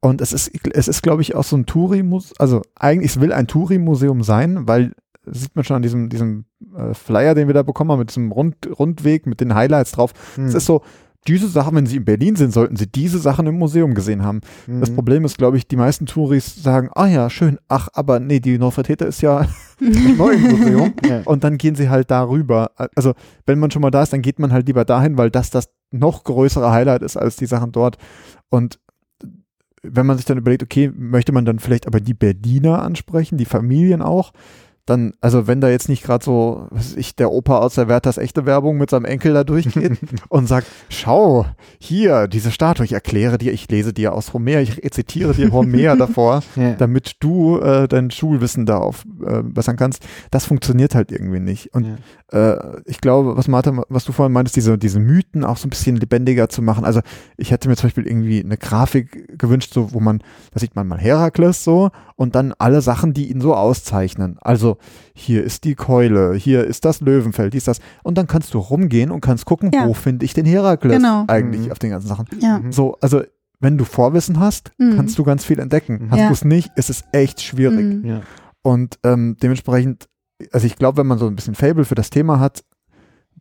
[SPEAKER 3] Und es ist, es ist, glaube ich, auch so ein Touri-Museum, also eigentlich, es will ein Touri-Museum sein, weil, sieht man schon an diesem, diesem äh, Flyer, den wir da bekommen haben, mit diesem Rund, Rundweg, mit den Highlights drauf.
[SPEAKER 1] Mhm.
[SPEAKER 3] Es ist so, diese Sachen, wenn sie in Berlin sind, sollten sie diese Sachen im Museum gesehen haben. Das
[SPEAKER 1] Mhm.
[SPEAKER 3] Problem ist, glaube ich, die meisten Touris sagen, ah ja, schön, ach, aber nee, die Nordvertreter ist ja *laughs* im neuen Museum. *laughs*
[SPEAKER 1] Ja.
[SPEAKER 3] Und dann gehen sie halt darüber. Also, wenn man schon mal da ist, dann geht man halt lieber dahin, weil das das noch größere Highlight ist als die Sachen dort. Und wenn man sich dann überlegt, okay, möchte man dann vielleicht aber die Berliner ansprechen, die Familien auch, dann, also wenn da jetzt nicht gerade so, was weiß ich, der Opa aus der Werthers echte Werbung mit seinem Enkel da durchgeht *laughs* und sagt, schau, hier, diese Statue, ich erkläre dir, ich lese dir aus Homer, ich rezitiere dir Homer *laughs* davor,
[SPEAKER 1] Ja.
[SPEAKER 3] damit du äh, dein Schulwissen da aufbessern kannst, das funktioniert halt irgendwie nicht. Und
[SPEAKER 1] Ja.
[SPEAKER 3] äh, ich glaube, was Martha, was du vorhin meintest, diese, diese Mythen auch so ein bisschen lebendiger zu machen. Also ich hätte mir zum Beispiel irgendwie eine Grafik gewünscht, so wo man, da sieht man mal Herakles so und dann alle Sachen, die ihn so auszeichnen. Also hier ist die Keule, hier ist das Löwenfeld, dies, das. Und dann kannst du rumgehen und kannst gucken,
[SPEAKER 2] Ja.
[SPEAKER 3] wo finde ich den Herakles
[SPEAKER 2] Genau.
[SPEAKER 3] eigentlich
[SPEAKER 1] Mhm.
[SPEAKER 3] auf den ganzen Sachen.
[SPEAKER 2] Ja.
[SPEAKER 1] Mhm.
[SPEAKER 3] So, also wenn du Vorwissen hast,
[SPEAKER 2] Mhm.
[SPEAKER 3] kannst du ganz viel entdecken.
[SPEAKER 1] Mhm.
[SPEAKER 3] Hast
[SPEAKER 2] Ja.
[SPEAKER 3] du es nicht, ist es echt schwierig.
[SPEAKER 2] Mhm.
[SPEAKER 1] Ja.
[SPEAKER 3] Und ähm, dementsprechend, also ich glaube, wenn man so ein bisschen Fable für das Thema hat,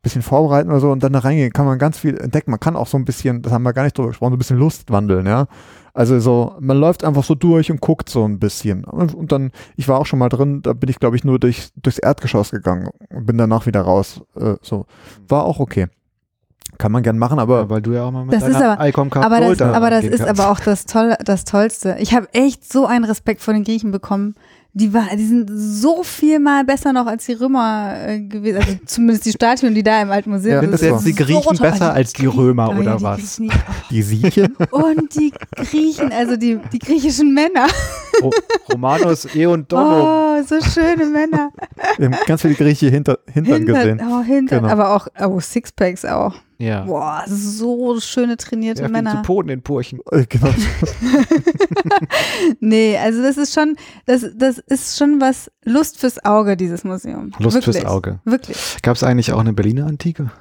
[SPEAKER 3] bisschen vorbereiten oder so und dann da reingehen, kann man ganz viel entdecken. Man kann auch so ein bisschen, das haben wir gar nicht drüber gesprochen, so ein bisschen Lust wandeln, ja. Also so, man läuft einfach so durch und guckt so ein bisschen. Und, dann, ich war auch schon mal drin, da bin ich, glaube ich, nur durch, durchs Erdgeschoss gegangen und bin danach wieder raus. Äh, so. War auch okay. Kann man gern machen, aber
[SPEAKER 1] Ja, weil du ja auch mal mit
[SPEAKER 2] Das ist
[SPEAKER 1] deiner
[SPEAKER 2] aber-
[SPEAKER 1] Icon
[SPEAKER 2] Aber das, aber das ist
[SPEAKER 1] kannst.
[SPEAKER 2] aber auch das, Toll, das Tollste. Ich habe echt so einen Respekt vor den Griechen bekommen. Die, war, die sind so viel mal besser noch als die Römer äh, gewesen. Also *laughs* zumindest die Statuen, die da im Alten Museum
[SPEAKER 3] Ja,
[SPEAKER 1] Sind
[SPEAKER 3] das
[SPEAKER 1] jetzt
[SPEAKER 3] so.
[SPEAKER 1] die Griechen
[SPEAKER 2] toll.
[SPEAKER 1] besser als die Römer
[SPEAKER 2] oh ja,
[SPEAKER 1] oder
[SPEAKER 2] die
[SPEAKER 1] was?
[SPEAKER 2] Griechen, die-
[SPEAKER 3] die Sieche, *laughs*
[SPEAKER 2] Und die Griechen, also die, die griechischen Männer.
[SPEAKER 1] Ro Romanos, E und Dono.
[SPEAKER 2] Oh, so schöne Männer.
[SPEAKER 3] Wir haben ganz viele Grieche hinter, Hintern gesehen.
[SPEAKER 2] oh, Hintern,
[SPEAKER 3] Genau.
[SPEAKER 2] aber auch oh, Sixpacks auch.
[SPEAKER 1] Ja.
[SPEAKER 2] Boah, so schöne trainierte Männer.
[SPEAKER 1] Poten in Purchen.
[SPEAKER 3] Äh, Genau. *laughs* *laughs*
[SPEAKER 2] Nee, also das ist schon, das, das ist schon was Lust fürs Auge, dieses Museum.
[SPEAKER 1] Lust
[SPEAKER 2] Wirklich.
[SPEAKER 1] fürs Auge.
[SPEAKER 2] Wirklich.
[SPEAKER 1] Gab es eigentlich auch eine Berliner Antike?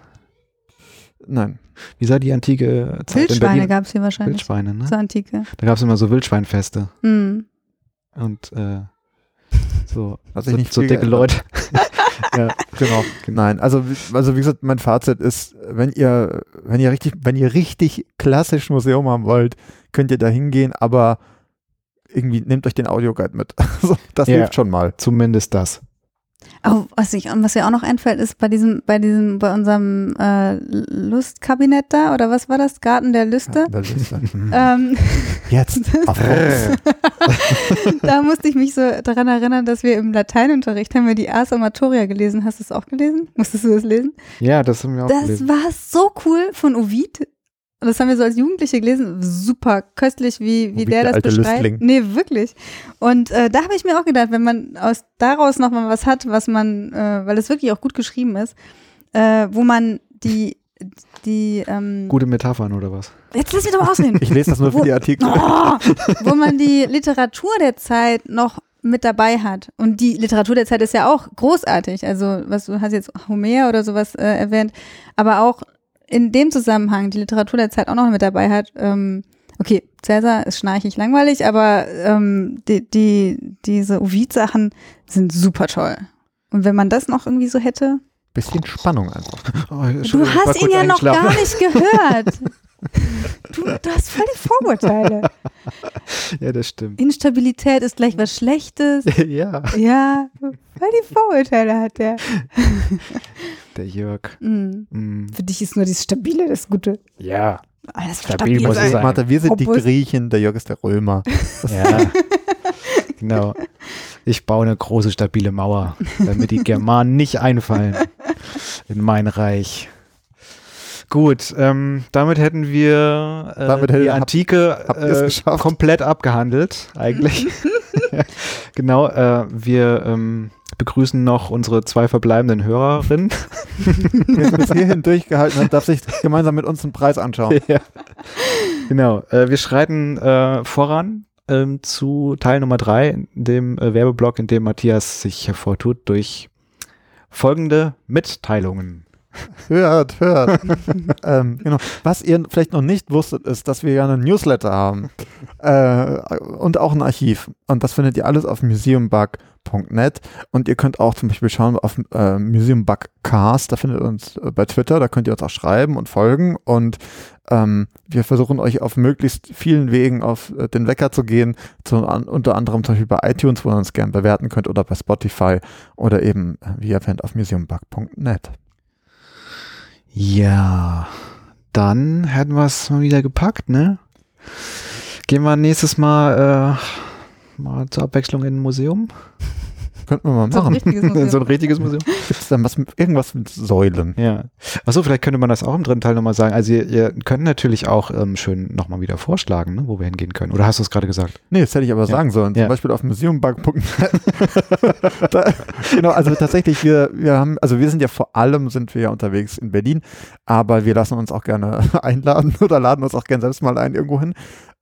[SPEAKER 3] Nein.
[SPEAKER 1] Wie sah die antike Zeit in
[SPEAKER 2] Wildschweine
[SPEAKER 1] Berlin?
[SPEAKER 2] gab es hier wahrscheinlich.
[SPEAKER 1] Wildschweine, ne?
[SPEAKER 2] Zur Antike.
[SPEAKER 1] Da gab es immer so Wildschweinfeste.
[SPEAKER 2] Hm.
[SPEAKER 1] Und äh, so,
[SPEAKER 3] sich
[SPEAKER 1] so,
[SPEAKER 3] nicht
[SPEAKER 1] so dicke. Leute. *laughs* ja.
[SPEAKER 3] Genau. Nein, also, wie- also wie gesagt, mein Fazit ist, wenn ihr, wenn ihr richtig, wenn ihr richtig klassisch Museum haben wollt, könnt ihr da hingehen, aber irgendwie nehmt euch den Audioguide mit. *laughs* Also, das
[SPEAKER 1] Ja.
[SPEAKER 3] hilft schon mal.
[SPEAKER 1] Zumindest das.
[SPEAKER 2] Oh, was, ich, was mir auch noch einfällt, ist bei diesem, bei diesem, bei unserem äh, Lustkabinett da, oder was war das? Garten der Lüste?
[SPEAKER 3] Ja, das *laughs* ist, mhm.
[SPEAKER 2] Ähm,
[SPEAKER 3] Jetzt. *laughs* *laughs*
[SPEAKER 2] Da musste ich mich so daran erinnern, dass wir im Lateinunterricht haben wir die Ars Amatoria gelesen. Hast du es auch gelesen? Musstest du das lesen?
[SPEAKER 1] Ja, das haben wir auch
[SPEAKER 2] Das
[SPEAKER 1] gelesen.
[SPEAKER 2] war so cool von Ovid. Und das haben wir so als Jugendliche gelesen. Super köstlich, wie, wie
[SPEAKER 3] Ovid,
[SPEAKER 2] der
[SPEAKER 3] der
[SPEAKER 2] das beschreibt.
[SPEAKER 3] Lüstling.
[SPEAKER 2] Nee, wirklich. Und äh, da habe ich mir auch gedacht, wenn man aus daraus noch mal was hat, was man, äh, weil es wirklich auch gut geschrieben ist, äh, wo man die, die, ähm,
[SPEAKER 1] Gute Metaphern oder was?
[SPEAKER 2] jetzt lass mich doch mal ausreden. *laughs*
[SPEAKER 3] Ich lese das nur für die Artikel. *laughs*
[SPEAKER 2] Oh, wo man die Literatur der Zeit noch mit dabei hat. Und die Literatur der Zeit ist ja auch großartig. Also, was du hast jetzt Homer oder sowas äh, erwähnt, aber auch in dem Zusammenhang die Literatur der Zeit auch noch mit dabei hat. Ähm, okay, Cäsar ist schnarchig langweilig, aber ähm, die, die, diese Ovid-Sachen sind super toll. Und wenn man das noch irgendwie so hätte.
[SPEAKER 3] Bisschen Spannung einfach. *laughs*
[SPEAKER 1] Oh,
[SPEAKER 2] Du hast ihn ja noch gar nicht gehört. *laughs* Du, du hast voll die Vorurteile.
[SPEAKER 1] Ja, das stimmt.
[SPEAKER 2] Instabilität ist gleich was Schlechtes. *laughs*
[SPEAKER 1] ja,
[SPEAKER 2] Ja, voll die Vorurteile hat der.
[SPEAKER 1] der Jörg.
[SPEAKER 2] Mhm.
[SPEAKER 1] Mm,
[SPEAKER 2] Für dich ist nur das Stabile das Gute.
[SPEAKER 1] ja,
[SPEAKER 2] Alles
[SPEAKER 1] Stabil muss es
[SPEAKER 2] sein.
[SPEAKER 1] sein.
[SPEAKER 3] Martha, wir sind die
[SPEAKER 2] Robust.
[SPEAKER 3] Griechen, der Jörg ist der Römer.
[SPEAKER 1] ja. genau. Ich baue eine große, stabile Mauer, damit die *laughs* Germanen nicht einfallen in mein Reich. Gut, ähm, damit hätten wir äh,
[SPEAKER 3] Damit hätte-
[SPEAKER 1] die Antike
[SPEAKER 3] es
[SPEAKER 1] äh, komplett abgehandelt, eigentlich. *laughs* genau, äh, wir ähm, begrüßen noch unsere zwei verbleibenden Hörerinnen. *laughs*
[SPEAKER 3] Wer bis hierhin durchgehalten hat, darf sich gemeinsam mit uns einen Preis anschauen.
[SPEAKER 1] ja. Genau. Äh, wir schreiten äh, voran ähm, zu Teil Nummer drei, dem äh, Werbeblock, in dem Matthias sich hervortut durch folgende Mitteilungen.
[SPEAKER 3] Hört, hört. *laughs* ähm, genau. Was ihr vielleicht noch nicht wusstet, ist, dass wir ja einen Newsletter haben äh, und auch ein Archiv. Und das findet ihr alles auf museumbug.net. Und ihr könnt auch zum Beispiel schauen auf äh, Museumbugcast, da findet ihr uns äh, bei Twitter, da könnt ihr uns auch schreiben und folgen. Und ähm, wir versuchen euch auf möglichst vielen Wegen auf äh, den Wecker zu gehen, zu, an, unter anderem zum Beispiel bei iTunes, wo ihr uns gerne bewerten könnt, oder bei Spotify oder eben, äh, wie erwähnt, auf museumbug.net.
[SPEAKER 1] Ja, dann hätten wir es mal wieder gepackt, ne? Gehen wir nächstes Mal, äh, mal zur Abwechslung in ein Museum.
[SPEAKER 3] Könnten wir mal
[SPEAKER 2] So ein
[SPEAKER 3] machen.
[SPEAKER 2] richtiges
[SPEAKER 1] in *laughs* so ein
[SPEAKER 2] Museum.
[SPEAKER 1] richtiges Museum.
[SPEAKER 3] Gibt es dann was mit, irgendwas mit Säulen?
[SPEAKER 1] Ja. Achso, vielleicht könnte man das auch im dritten Teil nochmal sagen. Also ihr, ihr könnt natürlich auch ähm, schön nochmal wieder vorschlagen, ne, wo wir hingehen können. Oder hast du es gerade gesagt?
[SPEAKER 3] Nee, das hätte ich aber
[SPEAKER 1] Ja.
[SPEAKER 3] sagen sollen. Zum
[SPEAKER 1] Ja.
[SPEAKER 3] Beispiel auf museumbug.net. *laughs* Da- genau, also tatsächlich, wir, wir haben, also wir sind ja vor allem sind wir ja unterwegs in Berlin, aber wir lassen uns auch gerne *laughs* einladen oder laden uns auch gerne selbst mal ein irgendwo hin.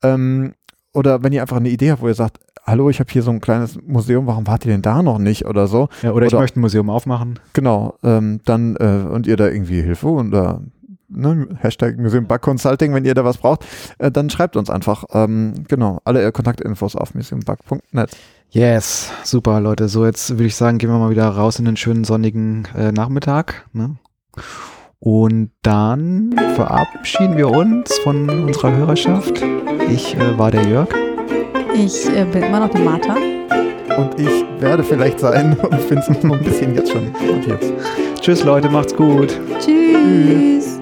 [SPEAKER 3] Ähm, oder wenn ihr einfach eine Idee habt, wo ihr sagt, hallo, ich habe hier so ein kleines Museum, warum wart ihr denn da noch nicht oder so?
[SPEAKER 1] Ja, oder, ich
[SPEAKER 3] Oder-
[SPEAKER 1] möchte ein Museum aufmachen.
[SPEAKER 3] Genau, ähm, dann äh, und ihr da irgendwie Hilfe oder ne, Hashtag Museum Bug Consulting, wenn ihr da was braucht, äh, dann schreibt uns einfach. Ähm, genau, alle Kontaktinfos auf museumbug.net.
[SPEAKER 1] Yes, super Leute. So, jetzt würde ich sagen, gehen wir mal wieder raus in den schönen sonnigen äh, Nachmittag. Ne? Und dann verabschieden wir uns von unserer Hörerschaft. Ich äh, war der Jörg.
[SPEAKER 2] Ich äh, bin immer noch die Martha.
[SPEAKER 3] Und ich werde vielleicht sein *laughs* und bin es noch ein bisschen jetzt schon. Und jetzt.
[SPEAKER 1] Tschüss Leute, macht's gut.
[SPEAKER 2] Tschüss.